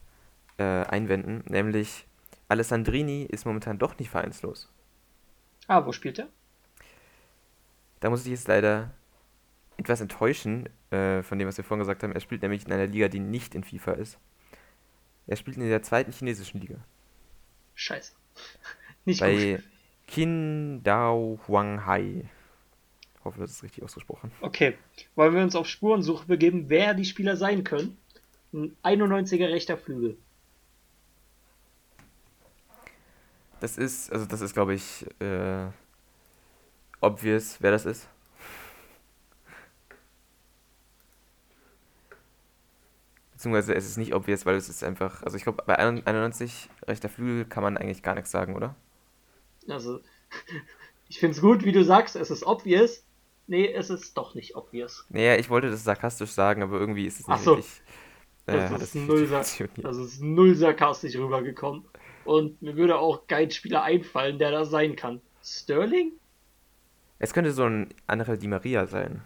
äh, einwenden, nämlich Alessandrini ist momentan doch nicht vereinslos. Ah, wo spielt er? Da muss ich jetzt leider etwas enttäuschen äh, von dem, was wir vorhin gesagt haben. Er spielt nämlich in einer Liga, die nicht in FIFA ist. Er spielt in der zweiten chinesischen Liga. Scheiße. (laughs) Nicht Bei gut. Qingdao Huanghai. Ich hoffe, das ist richtig ausgesprochen. Okay. Wollen wir uns auf Spurensuche begeben, wer die Spieler sein können? Ein 91er rechter Flügel. Das ist, also das ist, glaube ich, äh, obvious, wer das ist. Beziehungsweise es ist nicht obvious, weil es ist einfach, also ich glaube, bei 91 rechter Flügel kann man eigentlich gar nichts sagen, oder? Also, (laughs) ich find's gut, wie du sagst, es ist obvious. Nee, es ist doch nicht obvious. Naja, ich wollte das sarkastisch sagen, aber irgendwie ist es nicht Ach so. Das äh, hat ist null. Das ist null sarkastisch rübergekommen. Und mir würde auch kein Spieler einfallen, der das sein kann. Sterling? Es könnte so ein anderer Di Maria sein.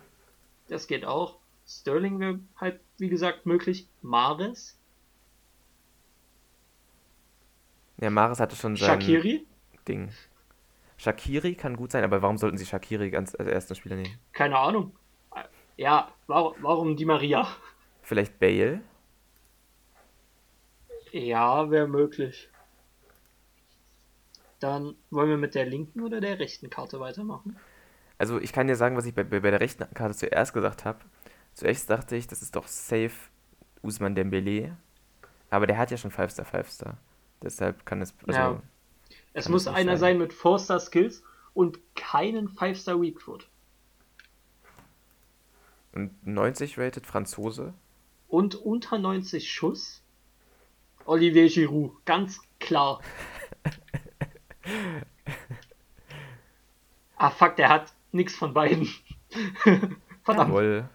Das geht auch. Sterling wäre halt, wie gesagt, möglich. Mares? Ja, Maris hatte schon sein Shakiri? Ding. Shakiri kann gut sein, aber warum sollten sie Shakiri ganz als ersten Spieler nehmen? Keine Ahnung. Ja, warum, warum die Maria? Vielleicht Bale? Ja, wäre möglich. Dann wollen wir mit der linken oder der rechten Karte weitermachen? Also ich kann dir sagen, was ich bei, bei der rechten Karte zuerst gesagt habe. Zuerst dachte ich, das ist doch safe Usman Dembele. Aber der hat ja schon 5-Star, 5-Star. Deshalb kann es, also, Ja. Es muss es einer sein. sein mit 4-Star Skills und keinen 5-Star Weak Foot. und 90 rated Franzose. Und unter 90 Schuss. Olivier Giroud, ganz klar. (laughs) ah fuck, der hat nichts von beiden. (laughs) Verdammt, Jawohl.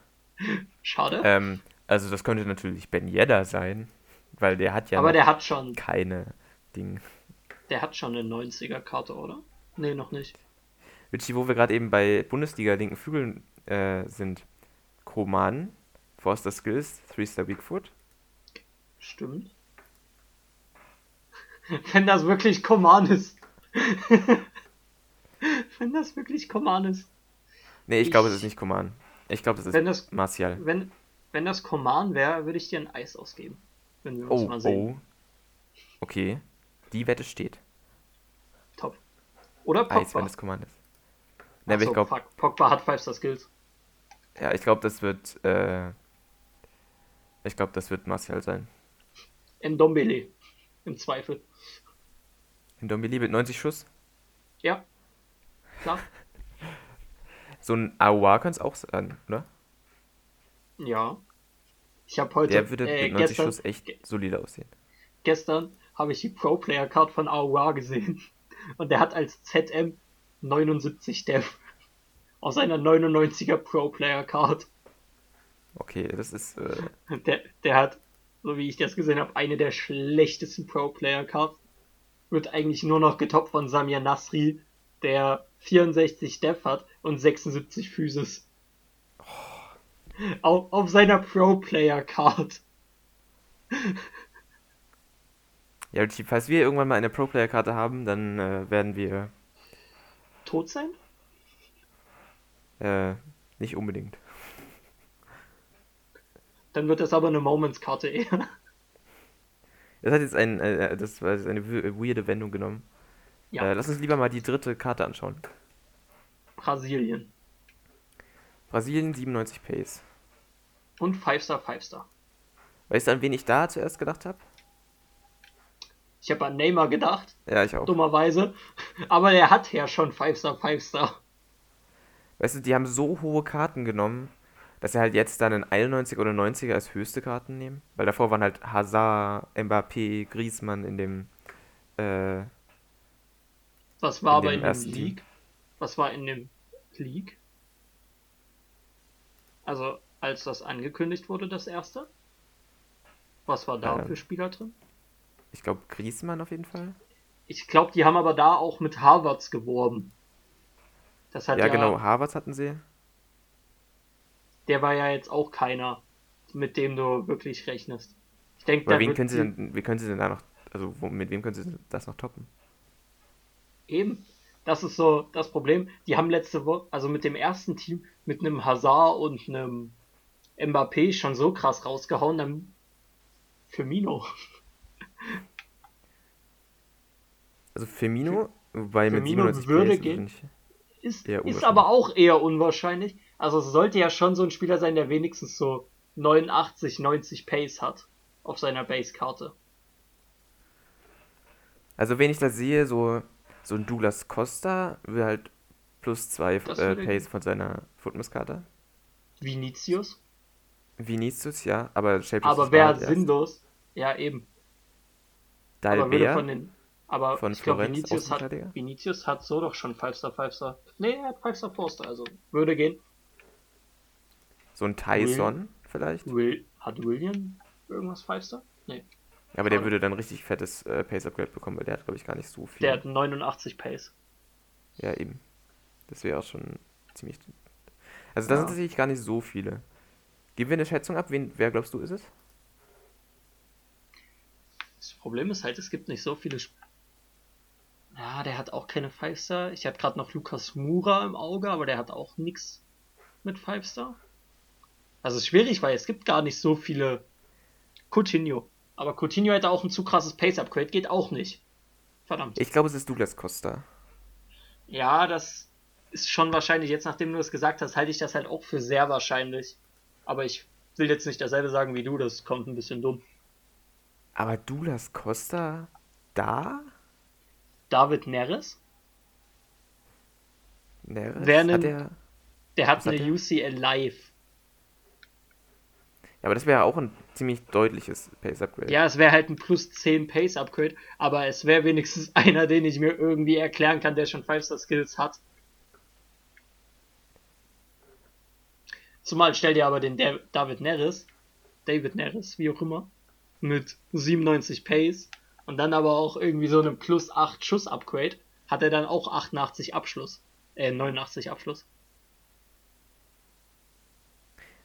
Schade. Ähm, also das könnte natürlich Ben Yedder sein, weil der hat ja Aber der hat schon, keine Ding. der hat schon eine 90er Karte, oder? Nee, noch nicht. Richie, wo wir gerade eben bei Bundesliga linken Flügeln äh, sind. Koman, Forster Skills, 3-Star Weakfoot. Stimmt. (laughs) Wenn das wirklich Command ist. (laughs) Wenn das wirklich Command ist. Nee, ich glaube, es Ich- ist nicht Koman. Ich glaube, es ist Wenn das, Martial. wenn, wenn das Command wäre, würde ich dir ein Eis ausgeben. Wenn wir uns Oh, mal sehen. oh. Okay. Die Wette steht. Top. Oder Eis, Pogba. wenn es Command ist. Aber Achso, ich glaube, fuck. Pogba hat 5 Star Skills. ja, ich glaube, das wird, äh, ich glaube, das wird Martial sein. Ndombele. Im Zweifel. Ndombele mit 90 Schuss. Ja. Klar. So ein Aouar kann es auch sein, oder? Ja. Ich habe heute, Der würde äh, mit 90 gestern, Schuss echt solide aussehen. gestern habe ich die Pro Player Card von Aouar gesehen. (laughs) Und der hat als ZM 79 Dev. Aus seiner 99er Pro Player Card. Okay, das ist, äh, (laughs) Der, der hat, so wie ich das gesehen habe, eine der schlechtesten Pro Player Cards. Wird eigentlich nur noch getoppt von Samir Nasri, der 64 Dev hat und 76 Physis. Auf, auf seiner Pro Player Card. ja, falls wir irgendwann mal eine Pro-Player-Karte haben, dann äh, werden wir, Tot sein? äh, nicht unbedingt. Dann wird das aber eine Moments-Karte eher. Das hat jetzt ein, äh, das war eine weirde Wendung genommen. Ja. Äh, lass uns lieber mal die dritte Karte anschauen. Brasilien. Brasilien 97 Pace. Und 5-Star, 5-Star. Weißt du, an wen ich da zuerst gedacht habe? Ich habe an Neymar gedacht, Ja, ich auch. dummerweise. (laughs) Aber der hat ja schon 5-Star, 5-Star. Weißt du, die haben so hohe Karten genommen, dass sie halt jetzt dann einen 91 oder 90er als höchste Karten nehmen. Weil davor waren halt Hazard, Mbappé, Griezmann in dem, äh, Was war In aber dem in dem. League? Was war in dem League? Also, als das angekündigt wurde, das erste? Was war da Ähm. für Spieler drin? ich glaube, Griezmann auf jeden Fall. Ich glaube, die haben aber da auch mit Harvards geworben. Das hat Ja, ja, genau, Harvard hatten sie. der war ja jetzt auch keiner, mit dem du wirklich rechnest. Ich denke, wen können sie die- denn, wie können sie denn da noch, also wo, mit wem können sie das noch toppen? Eben. Das ist so das Problem. Die haben letzte Woche, also mit dem ersten Team, mit einem Hazard und einem Mbappé schon so krass rausgehauen, dann Firmino. (laughs) Also Firmino, wobei mit Firmino 97 würde PS gehen. Ist, ist aber auch eher unwahrscheinlich. Also es sollte ja schon so ein Spieler sein, der wenigstens so 89, 90 Pace hat auf seiner Basekarte. Also wenn ich das sehe, so, so ein Douglas Costa will halt plus zwei äh, Pace von seiner Footmiss-Karte. Vinicius. Vinicius, ja, aber Shapeless Aber wäre halt sinnlos. Ja, eben. aber würde Dalbert, von den. Aber von ich glaube, Vinicius hat? Vinicius hat so doch schon 5-Star, 5-Star. Nee, er hat 5-Star, 4-Star, also würde gehen. so ein Tyson vielleicht. Will, hat William irgendwas 5-Star? Nee. Ja, aber der würde dann richtig fettes äh, Pace-Upgrade bekommen, weil der hat, glaube ich, gar nicht so viel. Der hat 89 Pace. Ja, eben. Das wäre auch schon ziemlich. Also, da Ja. sind tatsächlich gar nicht so viele. Geben wir eine Schätzung ab? Wen, wer glaubst du ist es? Das Problem ist halt, es gibt nicht so viele. Sp ja, der hat auch keine 5-Star. Ich hatte gerade noch Lukas Mura im Auge, aber der hat auch nix mit 5-Star. Also es ist schwierig, weil es gibt gar nicht so viele Coutinho. Aber Coutinho hätte auch ein zu krasses Pace-Upgrade, geht auch nicht. Verdammt. Ich glaube, es ist Douglas Costa. Ja, das ist schon wahrscheinlich. Jetzt, nachdem du es gesagt hast, halte ich das halt auch für sehr wahrscheinlich. Aber ich will jetzt nicht dasselbe sagen wie du, das kommt ein bisschen dumm. Aber Douglas Costa da? David Neres, Neres? Wer Hat nen- der... der hat hat eine der? UCL Live. Aber das wäre auch ein ziemlich deutliches Pace-Upgrade. Ja, es wäre halt ein plus 10 Pace Upgrade, aber es wäre wenigstens (laughs) einer, den ich mir irgendwie erklären kann, der schon 5-Star Skills hat. Zumal stell dir aber den Da- David Neres, David Neres, wie auch immer, mit 97 Pace und dann aber auch irgendwie so einem plus 8 Schuss Upgrade, hat er dann auch 88 Abschluss. Äh, 89 Abschluss.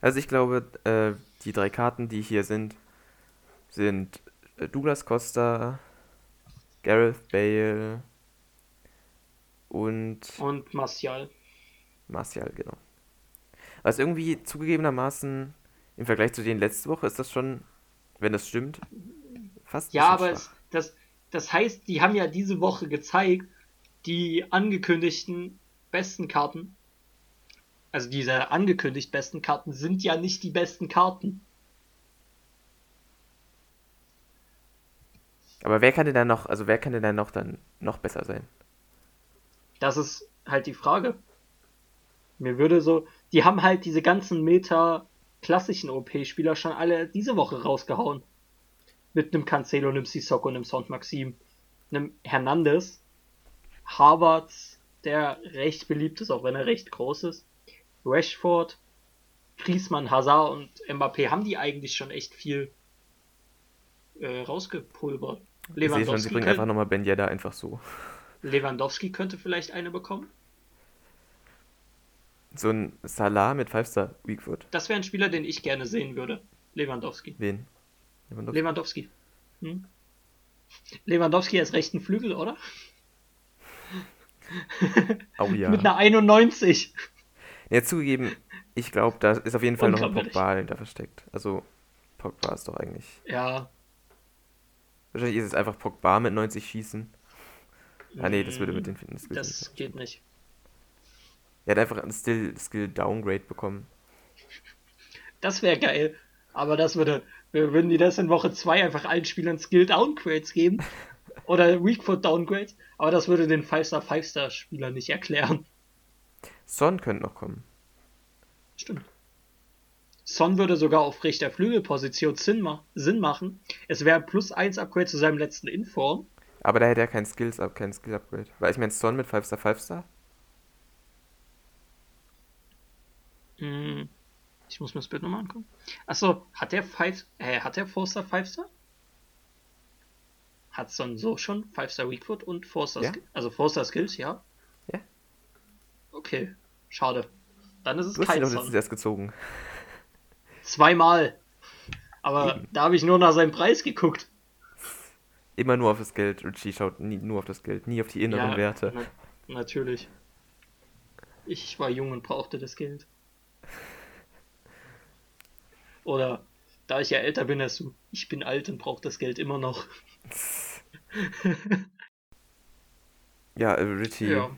Also ich glaube, äh, die drei Karten, die hier sind, sind äh, Douglas Costa, Gareth Bale und Und Martial. Martial, genau. Was irgendwie zugegebenermaßen im Vergleich zu den letzte Woche ist das schon, wenn das stimmt, fast Ja, aber es, das, das heißt, die haben ja diese Woche gezeigt, die angekündigten besten Karten, also diese angekündigt besten Karten, sind ja nicht die besten Karten. Aber wer kann denn dann noch, also wer kann denn dann noch dann noch besser sein? Das ist halt die Frage. Mir würde so, die haben halt diese ganzen Meta klassischen OP-Spieler schon alle diese Woche rausgehauen. Mit einem Cancelo, einem Sissoko, einem Saint Maxim, einem Hernandez, Harvards, der recht beliebt ist, auch wenn er recht groß ist, Rashford, Griezmann, Hazard und Mbappé haben die eigentlich schon echt viel äh, rausgepulvert. Sehe schon, sie Lewandowski, bringen einfach nochmal Ben Yedda einfach so. Lewandowski könnte vielleicht eine bekommen. So ein Salah mit 5-Star Weakfoot. Das wäre ein Spieler, den ich gerne sehen würde. Lewandowski. Wen? Lewandowski? Lewandowski. Hm? Lewandowski als rechten Flügel, oder? Oh ja. (laughs) Mit einer 91. Ja, zugegeben, ich glaube, da ist auf jeden Fall noch ein. Pogba dahinter versteckt. Also, Pogba ist doch eigentlich. Ja. Wahrscheinlich ist es einfach Pogba mit 90 schießen. Ah, nee, das würde mit den Fitness Mm, Das geht nicht. Er hat einfach ein Skill, Skill Downgrade bekommen. Das wäre geil. Aber das würde, würden die das in Woche 2 einfach allen Spielern Skill Downgrades geben? (laughs) Oder Weakfoot Downgrades? Aber das würde den 5-Star 5-Star Spieler nicht erklären. Son könnte noch kommen. Stimmt. Son würde sogar auf rechter Flügelposition Sinn, ma Sinn machen. Es wäre plus 1 Upgrade zu seinem letzten Inform. Aber da hätte er kein Skills up, kein Skill Upgrade. Weil ich meine, Son mit 5-Star, 5-Star. Hm, Ich muss mir das Bild nochmal angucken. Achso, hat der 5, äh, hat der 4-Star 5-Star? Hat Son so schon 5-Star Weakfoot und 4-Star Ja. Skill- also 4-Star Skills, ja? Ja. Okay. Schade. Dann ist es Du hast ihn kein doch Son. letztens erst gezogen. Zweimal. Aber Eben. da habe ich nur nach seinem Preis geguckt. Immer nur auf das Geld. Richie schaut nie, nur auf das Geld, nie auf die inneren Werte. Na, natürlich. Ich war jung und brauchte das Geld. Oder da ich ja älter bin als du, ich bin alt und brauche das Geld immer noch. (laughs) Ja, äh, Richie, Ja,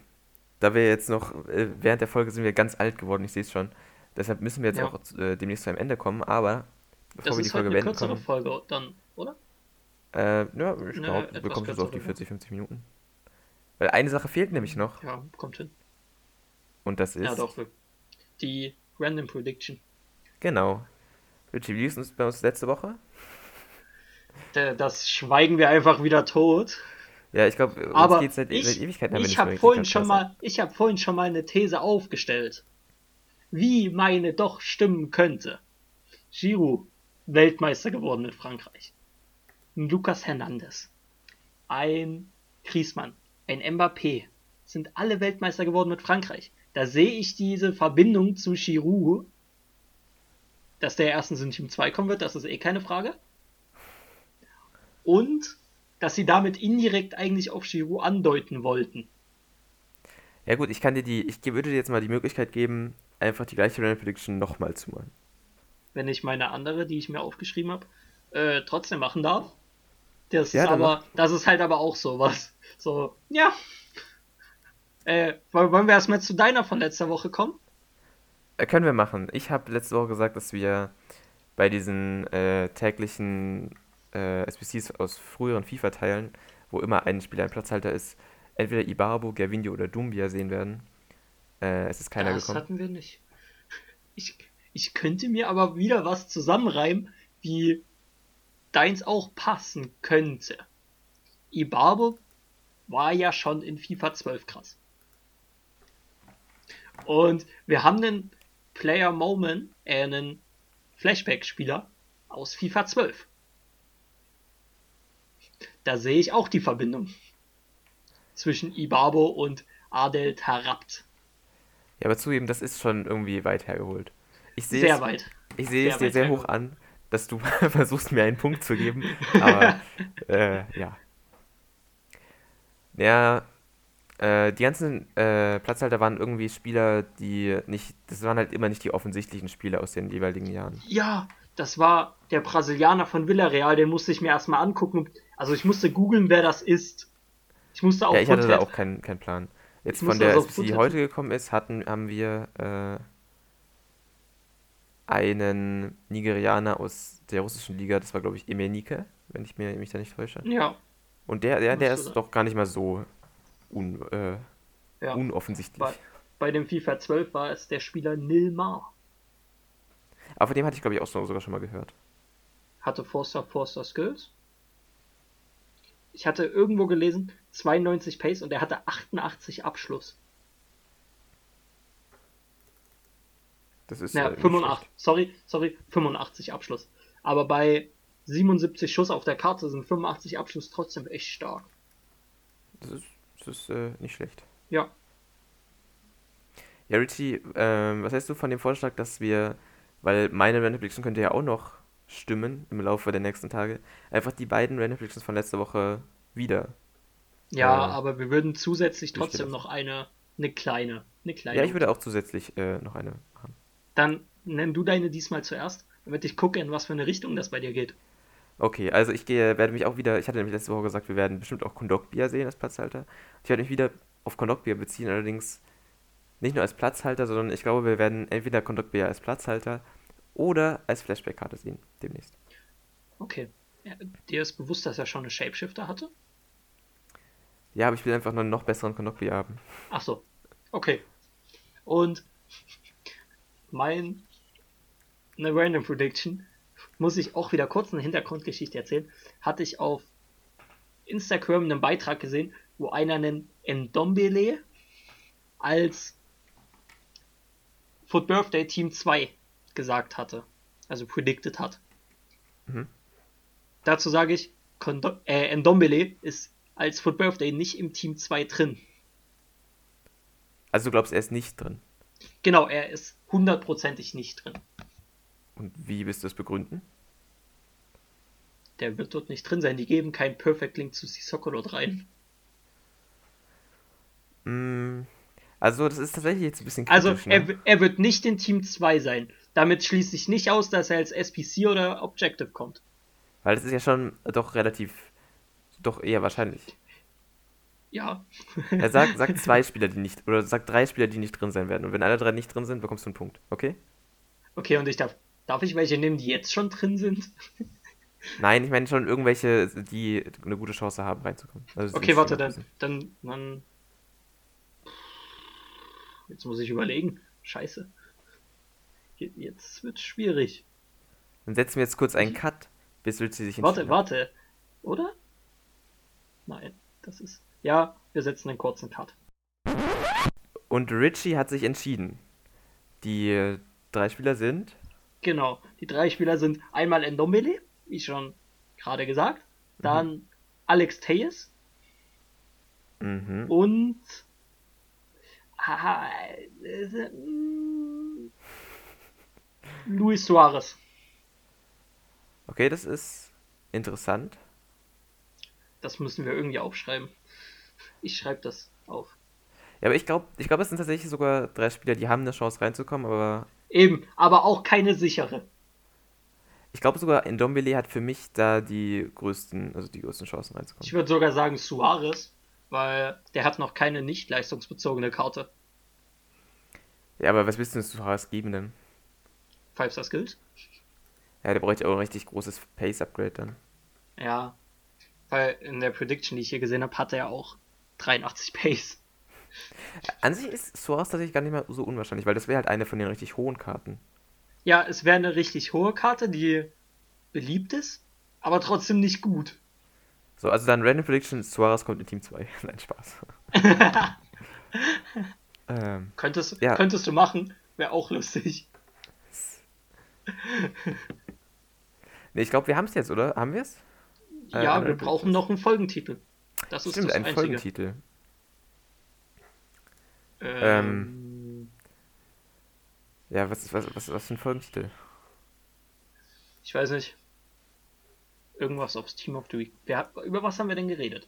da wir jetzt noch, äh, während der Folge sind wir ganz alt geworden, ich sehe es schon. Deshalb müssen wir jetzt Ja. auch äh, demnächst zu einem Ende kommen, aber bevor das wir die ist halt Folge eine beenden kürzere kommen, Folge dann, oder? äh, ja, ich Eine glaube, wir kommen so auf die kürzere, 40, 50 Minuten. Weil eine Sache fehlt nämlich noch Ja, kommt hin. und das ist, Ja, doch. Die Random Prediction. genau. Richie, wie lief es bei uns letzte Woche? Da- Das schweigen wir einfach wieder tot. Ja, ich glaube, uns Aber geht seit, ich, seit Ewigkeiten ich habe vorhin schon Podcast. mal, ich habe vorhin schon mal eine These aufgestellt, wie meine doch stimmen könnte. Giroud Weltmeister geworden mit Frankreich. Ein Lucas Hernandez, ein Griezmann, ein Mbappé sind alle Weltmeister geworden mit Frankreich. Da sehe ich diese Verbindung zu Giroud, dass der erstens in Team 2 kommen wird, das ist eh keine Frage. Und dass sie damit indirekt eigentlich auf Giroud andeuten wollten. Ja gut, ich kann dir die, ich würde dir jetzt mal die Möglichkeit geben, einfach die gleiche Random Prediction nochmal zu machen. Wenn ich meine andere, die ich mir aufgeschrieben habe, äh, trotzdem machen darf. Das Ja, ist aber, das ist halt aber auch sowas. So, ja. Äh, wollen wollen wir erstmal zu deiner von letzter Woche kommen? Äh, können wir machen. Ich habe letzte Woche gesagt, dass wir bei diesen äh, täglichen äh, SBCs aus früheren FIFA-Teilen, wo immer ein Spieler ein Platzhalter ist, entweder Ibarbo, Gervinho oder Dumbia sehen werden. Äh, es ist keiner das gekommen. hatten wir nicht. Ich, ich könnte mir aber wieder was zusammenreimen, wie deins auch passen könnte. Ibarbo war ja schon in FIFA 12 krass. Und wir haben einen Player Moment, äh, einen Flashback-Spieler aus FIFA 12. Da sehe ich auch die Verbindung zwischen Ibarbo und Adel Tarabt. Ja, aber zugeben, das ist schon irgendwie weit hergeholt. Ich sehe Sehr es, weit. ich sehe es sehr dir weit sehr hoch an, dass du (laughs) versuchst, mir einen Punkt zu geben. (laughs) Aber äh, ja. Ja, äh, die ganzen äh, Platzhalter waren irgendwie Spieler, die nicht, das waren halt immer nicht die offensichtlichen Spieler aus den jeweiligen Jahren. Ja, das war der Brasilianer von Villarreal, den musste ich mir erstmal angucken. Also ich musste googeln, wer das ist. Ich musste auch Ja, ich hatte da auch keinen keinen Plan. Jetzt Ich von der also SPC, die heute gekommen ist, hatten, haben wir äh, einen Nigerianer aus der russischen Liga, das war glaube ich Emenike, wenn ich mir, mich da nicht täusche. Ja, Und der, der, der ist doch gar nicht mal so un, äh, ja. unoffensichtlich. Bei, bei dem FIFA 12 war es der Spieler Nilmar. Aber von dem hatte ich glaube ich auch so, sogar schon mal gehört. Hatte Forster Forster Skills. Ich hatte irgendwo gelesen, 92 Pace und er hatte 88 Abschluss. Das ist Ja, äh, nicht 85. Sorry, sorry, 85 Abschluss. Aber bei 77 Schuss auf der Karte sind 85 Abschluss trotzdem echt stark. Das ist, das ist äh, nicht schlecht. Ja, Ja, Richie, ähm, was hältst du von dem Vorschlag, dass wir, weil meine Random könnte ja auch noch stimmen im Laufe der nächsten Tage, einfach die beiden Random Predictions von letzter Woche wieder. ja, Äh, aber wir würden zusätzlich trotzdem noch eine, eine kleine, eine kleine. Ja, ich würde auch zusätzlich äh, noch eine machen. Dann nenn du deine diesmal zuerst, damit ich gucke, in was für eine Richtung das bei dir geht. Okay, also ich gehe, werde mich auch wieder, ich hatte nämlich letzte Woche gesagt, wir werden bestimmt auch Kondogbia sehen als Platzhalter. Ich werde mich wieder auf Kondogbia beziehen, allerdings nicht nur als Platzhalter, sondern ich glaube, wir werden entweder Kondogbia als Platzhalter oder als Flashback-Karte sehen, demnächst. Okay. Ja, dir ist bewusst, dass er schon eine Shapeshifter hatte? Ja, aber ich will einfach noch einen noch besseren Kondogbia haben. Ach so. Okay. Und mein eine Random Prediction muss ich auch wieder kurz eine Hintergrundgeschichte erzählen. Hatte ich auf Instagram einen Beitrag gesehen, wo einer einen Ndombele als Foot Birthday Team 2 gesagt hatte. Also predicted hat. Mhm. Dazu sage ich, Kondo äh, Ndombele ist als Foot Birthday nicht im Team 2 drin. Also du glaubst, er ist nicht drin. Genau, er ist hundertprozentig nicht drin. Und wie wirst du das begründen? Der wird dort nicht drin sein. Die geben keinen Perfect Link zu Sissoko dort rein. Mm, also das ist tatsächlich jetzt ein bisschen Also kritisch, er, ne? er wird nicht in Team 2 sein. Damit schließe ich nicht aus, dass er als SPC oder Objective kommt. Weil das ist ja schon doch relativ, doch eher wahrscheinlich. Ja. Er sagt, (laughs) sagt zwei Spieler, die nicht, oder sagt drei Spieler, die nicht drin sein werden. Und wenn alle drei nicht drin sind, bekommst du einen Punkt, okay? Okay, und ich darf. Darf ich welche nehmen, die jetzt schon drin sind? (laughs) Nein, ich meine schon irgendwelche, die eine gute Chance haben, reinzukommen. Also Okay, warte, dann, dann, dann. Jetzt muss ich überlegen. Scheiße. Je- Jetzt wird's schwierig. Dann setzen wir jetzt kurz einen Cut, bis Richie sich Warte, entschieden hat. warte. Oder? Nein, das ist. Ja, wir setzen einen kurzen Cut. Und Richie hat sich entschieden. Die äh, drei Spieler sind. Genau. Die drei Spieler sind einmal Endombele, wie schon gerade gesagt. Dann Alex Tejes Mhm. und. Ah, äh, mm, Luis Suarez. Okay, das ist interessant. Das müssen wir irgendwie aufschreiben. Ich schreibe das auf. Ja, aber ich glaube, ich glaube, es sind tatsächlich sogar drei Spieler, die haben eine Chance reinzukommen, aber Eben, aber auch keine sichere. ich glaube sogar, Ndombele hat für mich da die größten, also die größten Chancen reinzukommen. Ich würde sogar sagen Suarez, weil der hat noch keine nicht leistungsbezogene Karte. Ja, aber was willst du denn Haas geben denn? Five Star Skills? Ja, der bräuchte auch ein richtig großes Pace-Upgrade dann. Ja. Weil in der Prediction, die ich hier gesehen habe, hat er auch 83 Pace. An sich ist Suarez tatsächlich gar nicht mal so unwahrscheinlich, weil das wäre halt eine von den richtig hohen Karten. Ja, es wäre eine richtig hohe Karte, die beliebt ist, aber trotzdem nicht gut. So, also dann Random Prediction, Suarez kommt in Team 2. (laughs) Nein, Spaß. (laughs) ähm, Könntest, Ja. könntest du machen, wäre auch lustig. Nee, ich glaube, wir haben es jetzt, oder? Haben wir es? Äh, ja, andere wir brauchen noch einen Folgentitel. Das ist Stimmt, das ein Einzige. Folgentitel. Ähm, Ja, was, was, was, was für ein Folgentitel? Ich weiß nicht. Irgendwas aufs Team of the Week. Wer, über was haben wir denn geredet?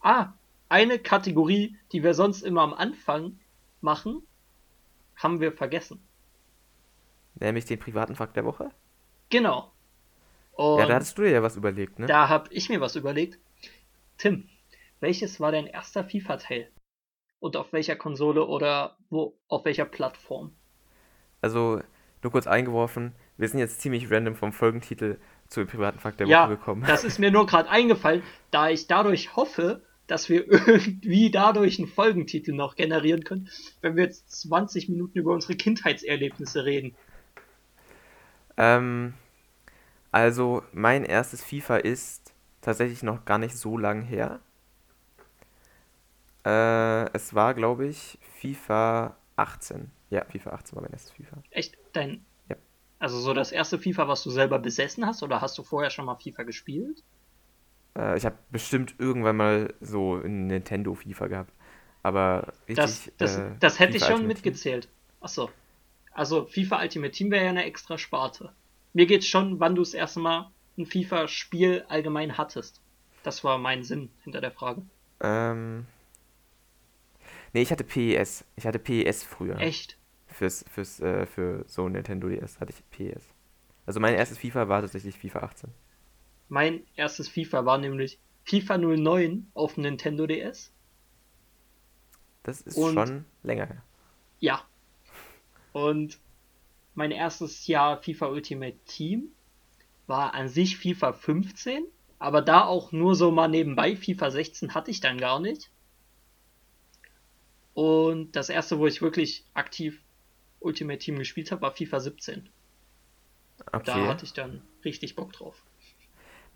Ah, eine Kategorie, die wir sonst immer am Anfang machen, haben wir vergessen. Nämlich den privaten Fakt der Woche? Genau. Und ja, da hattest du dir ja was überlegt, ne? da habe ich mir was überlegt. Tim, welches war dein erster FIFA-Teil? Und auf welcher Konsole oder wo, auf welcher Plattform? Also, nur kurz eingeworfen, wir sind jetzt ziemlich random vom Folgentitel zu dem privaten Fakt der ja, Woche gekommen. das ist mir nur gerade eingefallen, da ich dadurch hoffe, dass wir (laughs) irgendwie dadurch einen Folgentitel noch generieren können, wenn wir jetzt 20 Minuten über unsere Kindheitserlebnisse reden. Ähm, also, mein erstes FIFA ist tatsächlich noch gar nicht so lang her. Äh, es war, glaube ich, FIFA 18. Ja, FIFA 18 war mein erstes FIFA. Echt, dein. Ja. Also so das erste FIFA, was du selber besessen hast, oder hast du vorher schon mal FIFA gespielt? Äh, ich habe bestimmt irgendwann mal so ein Nintendo FIFA gehabt. Aber Das, richtig. das, äh, das hätte ich FIFA schon Ultimate Team. mitgezählt. Achso. Also FIFA Ultimate Team wäre ja eine extra Sparte. Mir geht's schon, wann du das erste Mal ein FIFA-Spiel allgemein hattest. Das war mein Sinn hinter der Frage. Ähm. Nee, ich hatte PES. Ich hatte PES früher. Echt? Fürs, fürs, äh, für so ein Nintendo DS hatte ich PES. Also mein erstes FIFA war tatsächlich FIFA 18. Mein erstes FIFA war nämlich FIFA 09 auf Nintendo DS. Das ist Und- schon länger her. Ja. Und mein erstes Jahr FIFA Ultimate Team war an sich FIFA 15, aber da auch nur so mal nebenbei. FIFA 16 hatte ich dann gar nicht. Und das erste, wo ich wirklich aktiv Ultimate Team gespielt habe, war FIFA 17. Da Okay. hatte ich dann richtig Bock drauf.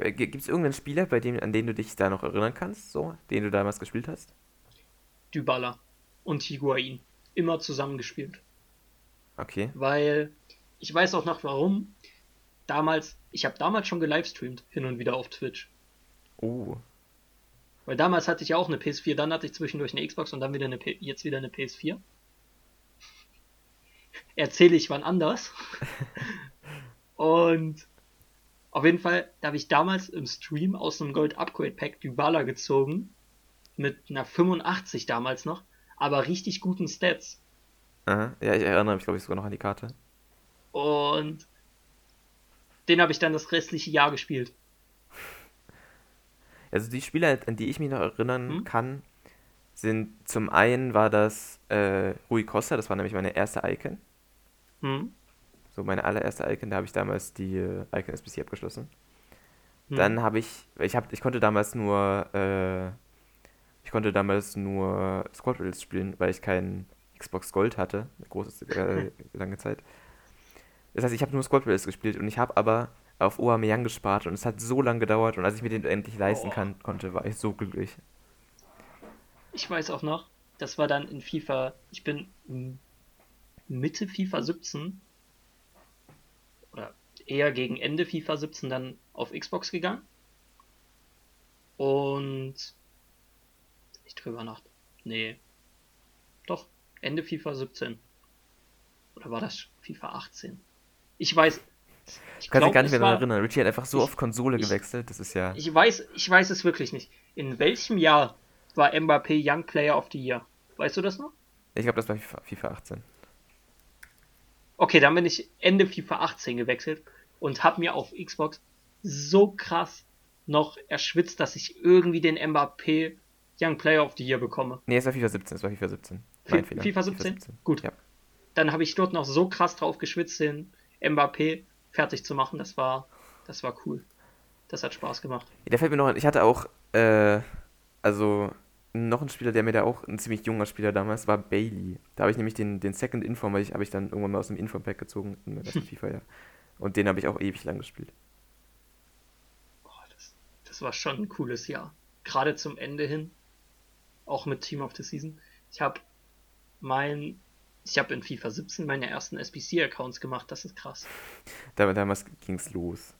Gibt es irgendeinen Spieler, bei dem, an den du dich da noch erinnern kannst, so, den du damals gespielt hast? Dybala und Higuain. Immer zusammengespielt. Okay. weil ich weiß auch noch warum. Damals, ich habe damals schon gelivestreamt, hin und wieder auf Twitch. Oh. Weil damals hatte ich ja auch eine PS4, dann hatte ich zwischendurch eine Xbox und dann wieder eine P jetzt wieder eine PS4. (laughs) erzähle ich wann anders. (laughs) Und auf jeden Fall, da habe ich damals im Stream aus einem Gold Upgrade Pack Dybala gezogen. Mit einer 85 damals noch, aber richtig guten Stats. Aha. Ja, ich erinnere mich, glaube ich, sogar noch an die Karte. Und den habe ich dann das restliche Jahr gespielt. Also die Spieler, an die ich mich noch erinnern Hm? kann, sind zum einen war das äh, Rui Costa, das war nämlich meine erste Icon. Hm? So meine allererste Icon, da habe ich damals die äh, Icon SBC abgeschlossen. Hm. Dann habe ich, ich habe, ich konnte damals nur, äh, ich konnte damals nur Squad Rails spielen, weil ich kein Xbox Gold hatte, eine große, äh, lange Zeit. Das heißt, ich habe nur Squad Rails gespielt und ich habe aber auf Aubameyang gespart und es hat so lange gedauert und als ich mir den endlich leisten Oh. kann, konnte, war ich so glücklich. Ich weiß auch noch, das war dann in FIFA, ich bin Mitte FIFA 17 oder eher gegen Ende FIFA 17 dann auf Xbox gegangen. Und ich drüber nach. Nee. Doch, Ende FIFA 17. Oder war das FIFA 18? Ich weiß. Ich Kann glaub, gar nicht mehr daran erinnern. Richie hat einfach so ich- oft Konsole ich- gewechselt, das ist ja. Ich weiß, ich weiß es wirklich nicht. In welchem Jahr war Mbappé Young Player of the Year? Weißt du das noch? Ich glaube, das war FIFA, FIFA 18. Okay, dann bin ich Ende FIFA 18 gewechselt und habe mir auf Xbox so krass noch erschwitzt, dass ich irgendwie den Mbappé Young Player of the Year bekomme. Nee, es war FIFA 17, es war FIFA 17. Mein Fehler. FIFA 17? Gut. Ja. Dann habe ich dort noch so krass drauf geschwitzt, den Mbappé fertig zu machen. Das war, das war cool. Das hat Spaß gemacht. Da fällt mir noch ein, ich hatte auch, äh, also noch ein Spieler, der mir da auch, ein ziemlich junger Spieler damals, war Bailey. Da habe ich nämlich den, den Second Inform, weil ich, habe ich dann irgendwann mal aus dem Inform-Pack gezogen, in der ersten (laughs) FIFA, ja. Und den habe ich auch ewig lang gespielt. Boah, das, das war schon ein cooles Jahr. Gerade zum Ende hin. Auch mit Team of the Season. Ich habe mein, ich habe in FIFA 17 meine ersten SBC-Accounts gemacht. Das ist krass. Da, damals ging's los.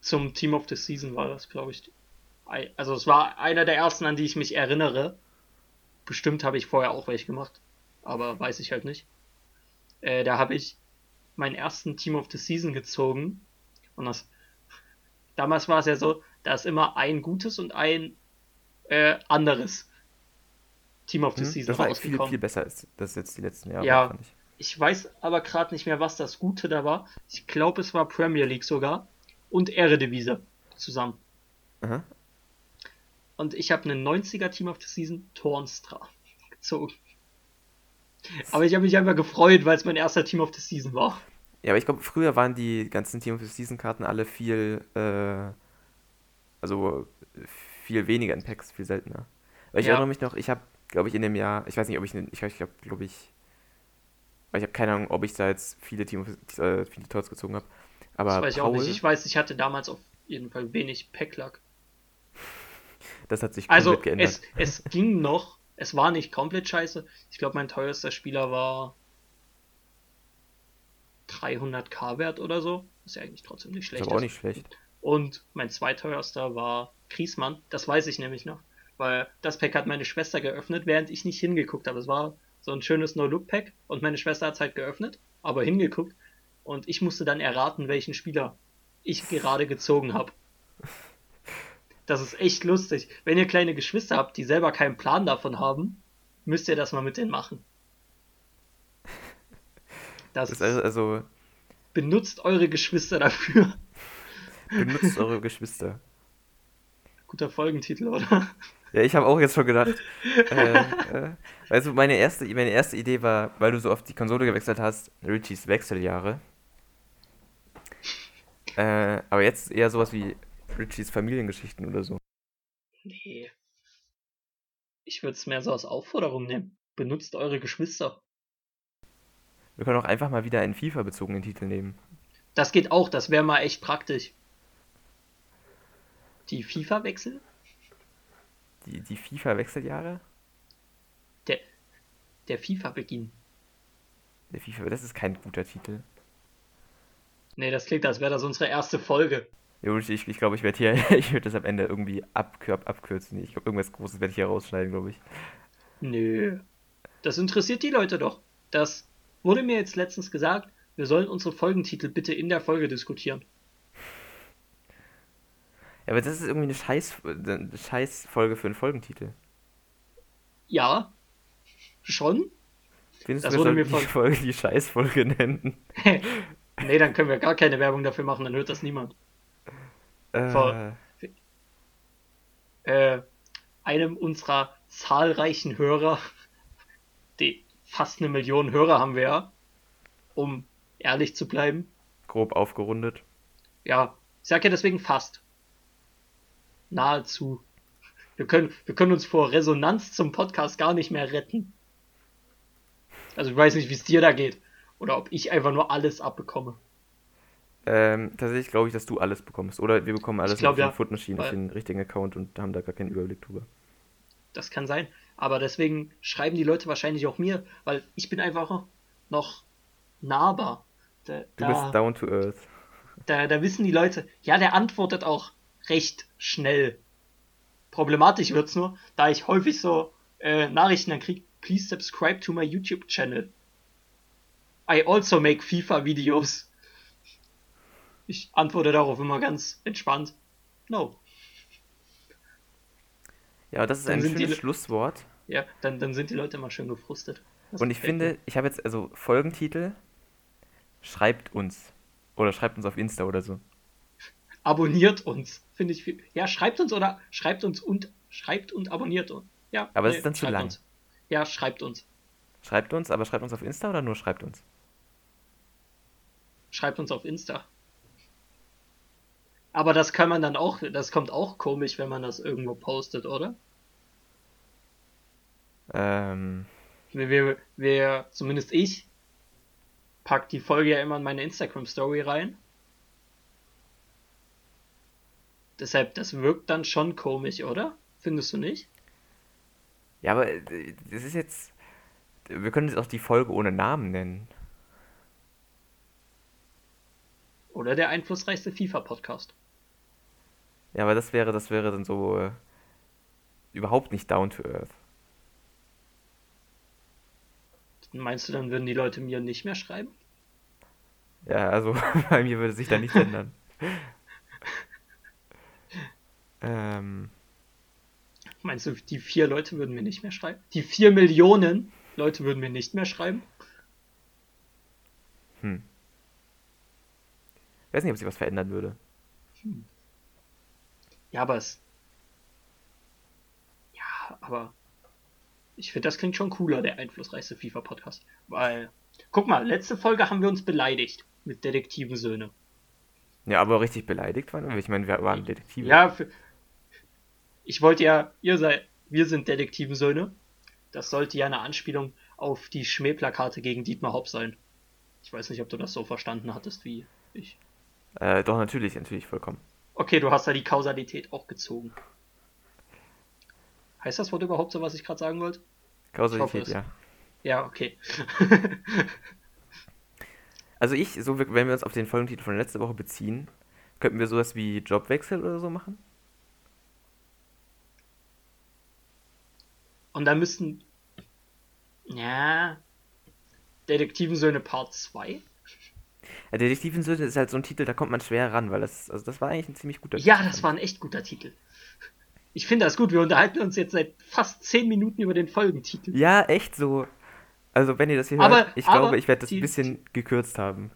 Zum Team of the Season war das, glaube ich. Also es war einer der ersten, an die ich mich erinnere. Bestimmt habe ich vorher auch welche gemacht. Aber weiß ich halt nicht. Äh, da habe ich meinen ersten Team of the Season gezogen. Und das. Damals war es ja so, da ist immer ein gutes und ein äh, anderes Team of the Hm? Season Das war echt viel, rausgekommen. viel besser als das jetzt die letzten Jahre, Ja. fand ich. Ich weiß aber gerade nicht mehr, was das Gute da war. Ich glaube, es war Premier League sogar und Eredivisie zusammen. Aha. Und ich habe einen 90er Team of the Season Tornstra gezogen. Aber ich habe mich einfach gefreut, weil es mein erster Team of the Season war. Ja, aber ich glaube, früher waren die ganzen Team of the Season Karten alle viel, äh, also viel weniger in Packs, viel seltener. Weil ich Ja. erinnere mich noch, ich habe, glaube ich, in dem Jahr, ich weiß nicht, ob ich, ich, ich habe, glaube ich, weil ich habe keine Ahnung, ob ich da jetzt viele Team äh, viele Torts gezogen habe. Aber das weiß ich Paul, auch nicht. Ich weiß, ich hatte damals auf jeden Fall wenig Packlack. (laughs) das hat sich Also komplett geändert. es, es ging noch. Es war nicht komplett scheiße. Ich glaube, mein teuerster Spieler war 300k wert oder so. Ist ja eigentlich trotzdem nicht ist schlecht. aber auch nicht schlecht. Und mein zweiteuerster war Kriesmann. Das weiß ich nämlich noch. Weil das Pack hat meine Schwester geöffnet, während ich nicht hingeguckt habe. Es war so ein schönes No-Look-Pack und meine Schwester hat es halt geöffnet, aber hingeguckt. Und ich musste dann erraten, welchen Spieler ich gerade gezogen habe. Das ist echt lustig. Wenn ihr kleine Geschwister habt, die selber keinen Plan davon haben, müsst ihr das mal mit denen machen. Das, Das ist also, also benutzt eure Geschwister dafür. benutzt eure Geschwister. Guter Folgentitel, oder? Ja, ich habe auch jetzt schon gedacht. äh, äh, also meine erste, meine erste Idee war, weil du so oft die Konsole gewechselt hast, Richies Wechseljahre. Äh, aber jetzt eher sowas wie Richies Familiengeschichten oder so. Nee. Ich würde es mehr so als Aufforderung nehmen. Benutzt eure Geschwister. Wir können auch einfach mal wieder einen FIFA-bezogenen Titel nehmen. Das geht auch, das wäre mal echt praktisch. Die FIFA-Wechsel? Die, die FIFA-Wechseljahre? Der, der FIFA-Beginn. Der FIFA, das ist kein guter Titel. Nee, das klingt, als wäre das unsere erste Folge. Ja, ich, ich, ich glaube, (laughs) ich werde hier, ich werde das am Ende irgendwie abkür abkürzen. Ich glaube, irgendwas Großes werde ich hier rausschneiden, glaube ich. Nö. Das interessiert die Leute doch. Das wurde mir jetzt letztens gesagt, wir sollen unsere Folgentitel bitte in der Folge diskutieren. Ja, aber das ist irgendwie eine Scheiß, eine Scheiß Folge für einen Folgentitel. Ja, schon. Findest Das du, wir wurde mir die Folge die Scheißfolge nennen? (laughs) nee, dann können wir gar keine Werbung dafür machen, dann hört das niemand. Äh, Voll. Äh, einem unserer zahlreichen Hörer, (laughs) die fast eine Million Hörer haben wir ja, um ehrlich zu bleiben. grob aufgerundet. Ja, ich sag ja deswegen fast. Nahezu. Wir können, wir können uns vor Resonanz zum Podcast gar nicht mehr retten. Also ich weiß nicht, wie es dir da geht. Oder ob ich einfach nur alles abbekomme. Ähm, tatsächlich glaube ich, dass du alles bekommst. Oder wir bekommen alles glaub, auf den ja, Foot Machine, auf den richtigen Account und haben da gar keinen Überblick drüber. Das kann sein. Aber deswegen schreiben die Leute wahrscheinlich auch mir, weil ich bin einfach noch nahbar. Da, Du da, bist down to earth. da, da wissen die Leute, ja, der antwortet auch recht schnell. Problematisch wird's nur, da ich häufig so äh, Nachrichten dann krieg, please subscribe to my YouTube channel. I also make FIFA Videos. Ich antworte darauf immer ganz entspannt. No. Ja, das ist Dann ein die schönes Schlusswort. Ja, dann, dann sind die Leute immer schön gefrustet. Das Und ich finde, mir. ich habe jetzt also Folgentitel. Schreibt uns. Oder schreibt uns auf Insta oder so. Abonniert uns. Finde ich viel. Ja, schreibt uns oder schreibt uns und schreibt und abonniert uns. Ja. Aber es ist dann zu schreibt lang. Uns. Ja, schreibt uns. Schreibt uns, aber schreibt uns auf Insta oder nur schreibt uns? Schreibt uns auf Insta. Aber das kann man dann auch, das kommt auch komisch, wenn man das irgendwo postet, oder? Ähm, Wir, wir, wir zumindest ich, pack die Folge ja immer in meine Instagram Story rein. Deshalb, das wirkt dann schon komisch, oder? Findest du nicht? ja, aber äh, das ist jetzt. Wir können jetzt auch die Folge ohne Namen nennen. Oder der einflussreichste FIFA-Podcast. Ja, aber das wäre, das wäre dann so äh, überhaupt nicht down to earth. Meinst du, dann würden die Leute mir nicht mehr schreiben? Ja, also (laughs) bei mir würde sich da nichts ändern. (laughs) ähm, Meinst du, die vier Leute würden mir nicht mehr schreiben? Die vier Millionen Leute würden mir nicht mehr schreiben? hm. Weiß nicht, ob sich was verändern würde. Ja, aber es. Ja, aber. Ich finde, das klingt schon cooler, der einflussreichste FIFA-Podcast. Weil. Guck mal, letzte Folge haben wir uns beleidigt mit Detektivensöhne. Ja, aber richtig beleidigt waren wir. Ich meine, wir waren Detektive. Ja, für, ich wollte ja, ihr seid, wir sind Detektivensöhne. Das sollte ja eine Anspielung auf die Schmähplakate gegen Dietmar Hopp sein. Ich weiß nicht, ob du das so verstanden hattest wie ich. Äh, doch, natürlich, natürlich, vollkommen. Okay, du hast da die Kausalität auch gezogen. Heißt das Wort überhaupt so, was ich gerade sagen wollte? Kausalität, ja. Ja, okay. (laughs) Also ich, so wenn wir uns auf den Folgentitel von letzter Woche beziehen, könnten wir sowas wie Jobwechsel oder so machen? Und dann müssten. Ja. Detektivensöhne Part 2? Ja, Detektivensöhne ist halt so ein Titel, da kommt man schwer ran, weil das, also das war eigentlich ein ziemlich guter Ja, Titel, das war ein echt guter Titel. Ich finde das gut. Wir unterhalten uns jetzt seit fast 10 Minuten über den Folgentitel. Ja, echt so. Also wenn ihr das hier Aber- hört, ich glaube, ich werde das die- ein bisschen gekürzt haben.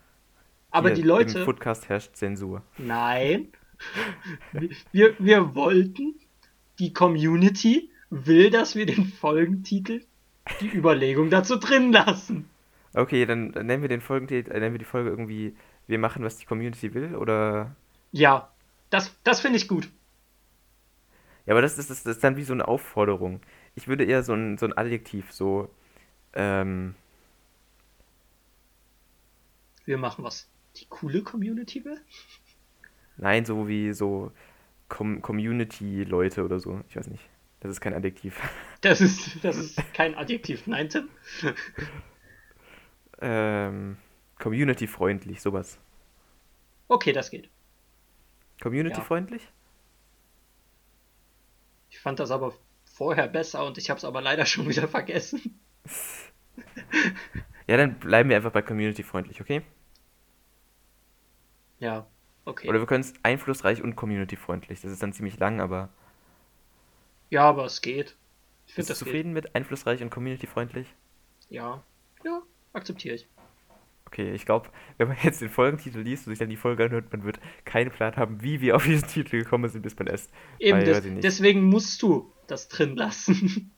Aber Hier die Im Leute. Podcast herrscht Zensur. Nein. (laughs) Wir, wir wollten, die Community will, dass wir den Folgentitel, die Überlegung dazu drin lassen. Okay, dann nennen wir den Folgentitel, äh, nennen wir die Folge irgendwie, wir machen, was die Community will, oder? Ja, das, das finde ich gut. Ja, aber das ist, das ist dann wie so eine Aufforderung. Ich würde eher so ein, so ein Adjektiv, so, ähm, Wir machen was. Die coole Community will? nein, so wie so Com Community-Leute oder so. Ich weiß nicht. Das ist kein Adjektiv. (laughs) Das ist, das ist kein Adjektiv. Nein, Tim? (laughs) ähm, Community-freundlich, sowas. Okay, das geht. Community-freundlich? Ich fand das aber vorher besser und ich habe es aber leider schon wieder vergessen. (laughs) Ja, dann bleiben wir einfach bei community-freundlich, okay? Ja, okay. Oder wir können es einflussreich und community-freundlich. Das ist dann ziemlich lang, aber. Ja, aber es geht. Ich Bist finde du das geht. zufrieden mit einflussreich und community-freundlich? Ja. Ja, akzeptiere ich. Okay, ich glaube, wenn man (laughs) jetzt den Folgentitel liest und sich dann die Folge anhört, man wird keinen Plan haben, wie wir auf diesen (laughs) Titel gekommen sind, bis man es. Eben, bei- des, deswegen musst du das drin lassen.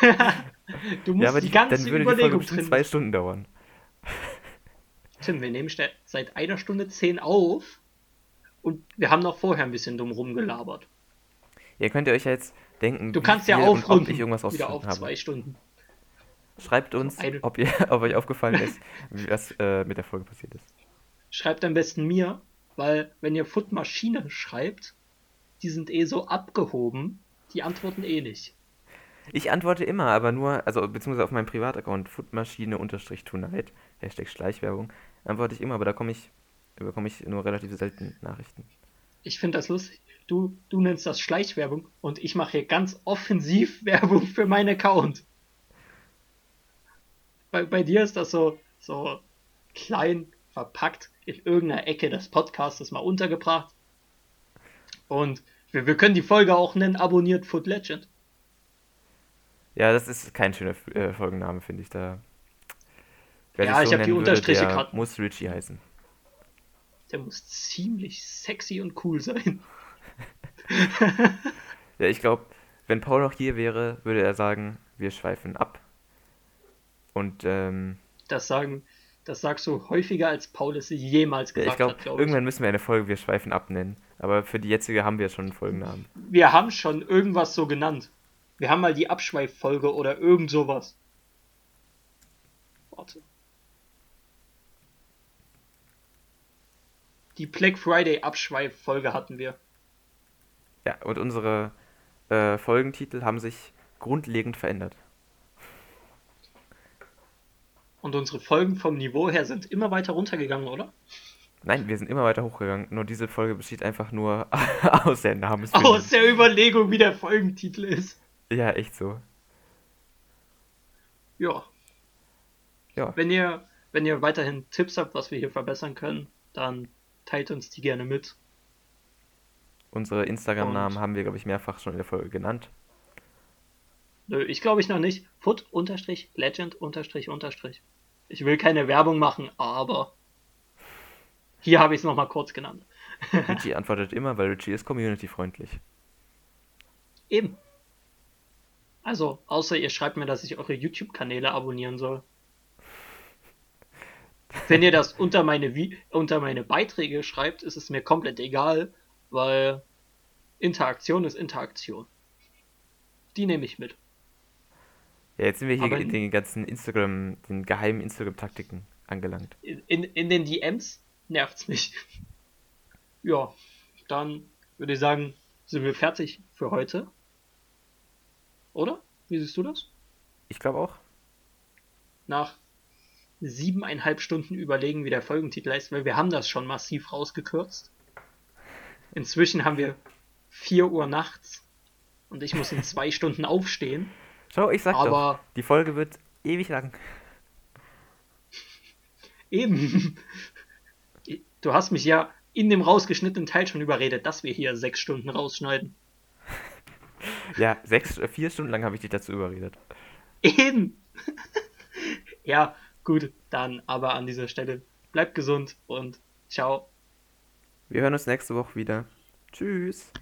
(laughs) du musst ja, aber die die, ganze dann würde die Folge Überlegung drin zwei Stunden dauern. Tim, wir nehmen seit einer Stunde zehn auf und wir haben noch vorher ein bisschen dumm rumgelabert. Ihr könnt euch ja jetzt denken, Du kannst ja aufrunden, ob ich irgendwas wieder auf habe. zwei Stunden. Schreibt uns, Eine- ob, ihr, (laughs) ob euch aufgefallen ist, was äh, mit der Folge passiert ist. Schreibt am besten mir, weil wenn ihr Footmaschine schreibt, die sind eh so abgehoben, die antworten eh nicht. Ich antworte immer, aber nur, also beziehungsweise auf meinem Privataccount footmaschine-tonight, Hashtag Schleichwerbung, antworte ich immer, aber da komme ich, bekomme ich nur relativ selten Nachrichten. Ich finde das lustig. Du, du nennst das Schleichwerbung und ich mache hier ganz offensiv (laughs) Werbung für meinen Account. Bei, bei dir ist das so, so klein verpackt in irgendeiner Ecke des Podcasts mal untergebracht. Und wir, wir können die Folge auch nennen, abonniert Foot Legend. Ja, das ist kein schöner äh, Folgenname, finde ich. Da, wer Ja, ich so hab die nennen würde, Unterstriche grad- muss Richie heißen. Der muss ziemlich sexy und cool sein. (laughs) Ja, ich glaube, wenn Paul noch hier wäre, würde er sagen, wir schweifen ab. Und ähm, Das sagen, das sagst du häufiger als Paul es jemals ja, gesagt ich glaube, hat, glaube ich. irgendwann müssen wir eine Folge Wir schweifen ab nennen. Aber für die jetzige haben wir schon einen Folgennamen. Wir haben schon irgendwas so genannt. Wir haben mal die Abschweiffolge oder irgend sowas. Warte. Die Black Friday Abschweiffolge hatten wir. Ja, und unsere äh, Folgentitel haben sich grundlegend verändert. Und unsere Folgen vom Niveau her sind immer weiter runtergegangen, oder? Nein, wir sind immer weiter hochgegangen. Nur diese Folge besteht einfach nur (laughs) aus der Namensfindung. Aus der Überlegung, wie der Folgentitel ist. Ja, echt so. Ja. Ja. Wenn ihr, wenn ihr weiterhin Tipps habt, was wir hier verbessern können, dann teilt uns die gerne mit. Unsere Instagram-Namen haben wir, glaube ich, mehrfach schon in der Folge genannt. Nö, ich glaube ich noch nicht. Foot unterstrich Legend unterstrich unterstrich. Ich will keine Werbung machen, aber hier habe ich es nochmal kurz genannt. (laughs) Richie antwortet immer, weil Richie ist community-freundlich. Eben. Also, außer ihr schreibt mir, dass ich eure YouTube-Kanäle abonnieren soll. Wenn ihr das unter meine, Vi unter meine Beiträge schreibt, ist es mir komplett egal, weil Interaktion ist Interaktion. Die nehme ich mit. Ja, jetzt sind wir hier Aber- in den ganzen Instagram, den geheimen Instagram-Taktiken angelangt. In, in, in den DMs nervt's mich. (laughs) Ja, dann würde ich sagen, sind wir fertig für heute. Oder? Wie siehst du das? Ich glaube auch. Nach siebeneinhalb Stunden überlegen, wie der Folgentitel heißt, weil wir haben das schon massiv rausgekürzt. Inzwischen haben wir 4 Uhr nachts und ich muss in zwei Stunden aufstehen. Schau, ich sag doch, Aber die Folge wird ewig lang. eben, du hast mich ja in dem rausgeschnittenen Teil schon überredet, dass wir hier sechs Stunden rausschneiden. (laughs) Ja, sechs, äh, vier Stunden lang habe ich dich dazu überredet. Eben. (laughs) ja, gut, dann aber an dieser Stelle bleibt gesund und ciao. Wir hören uns nächste Woche wieder. Tschüss.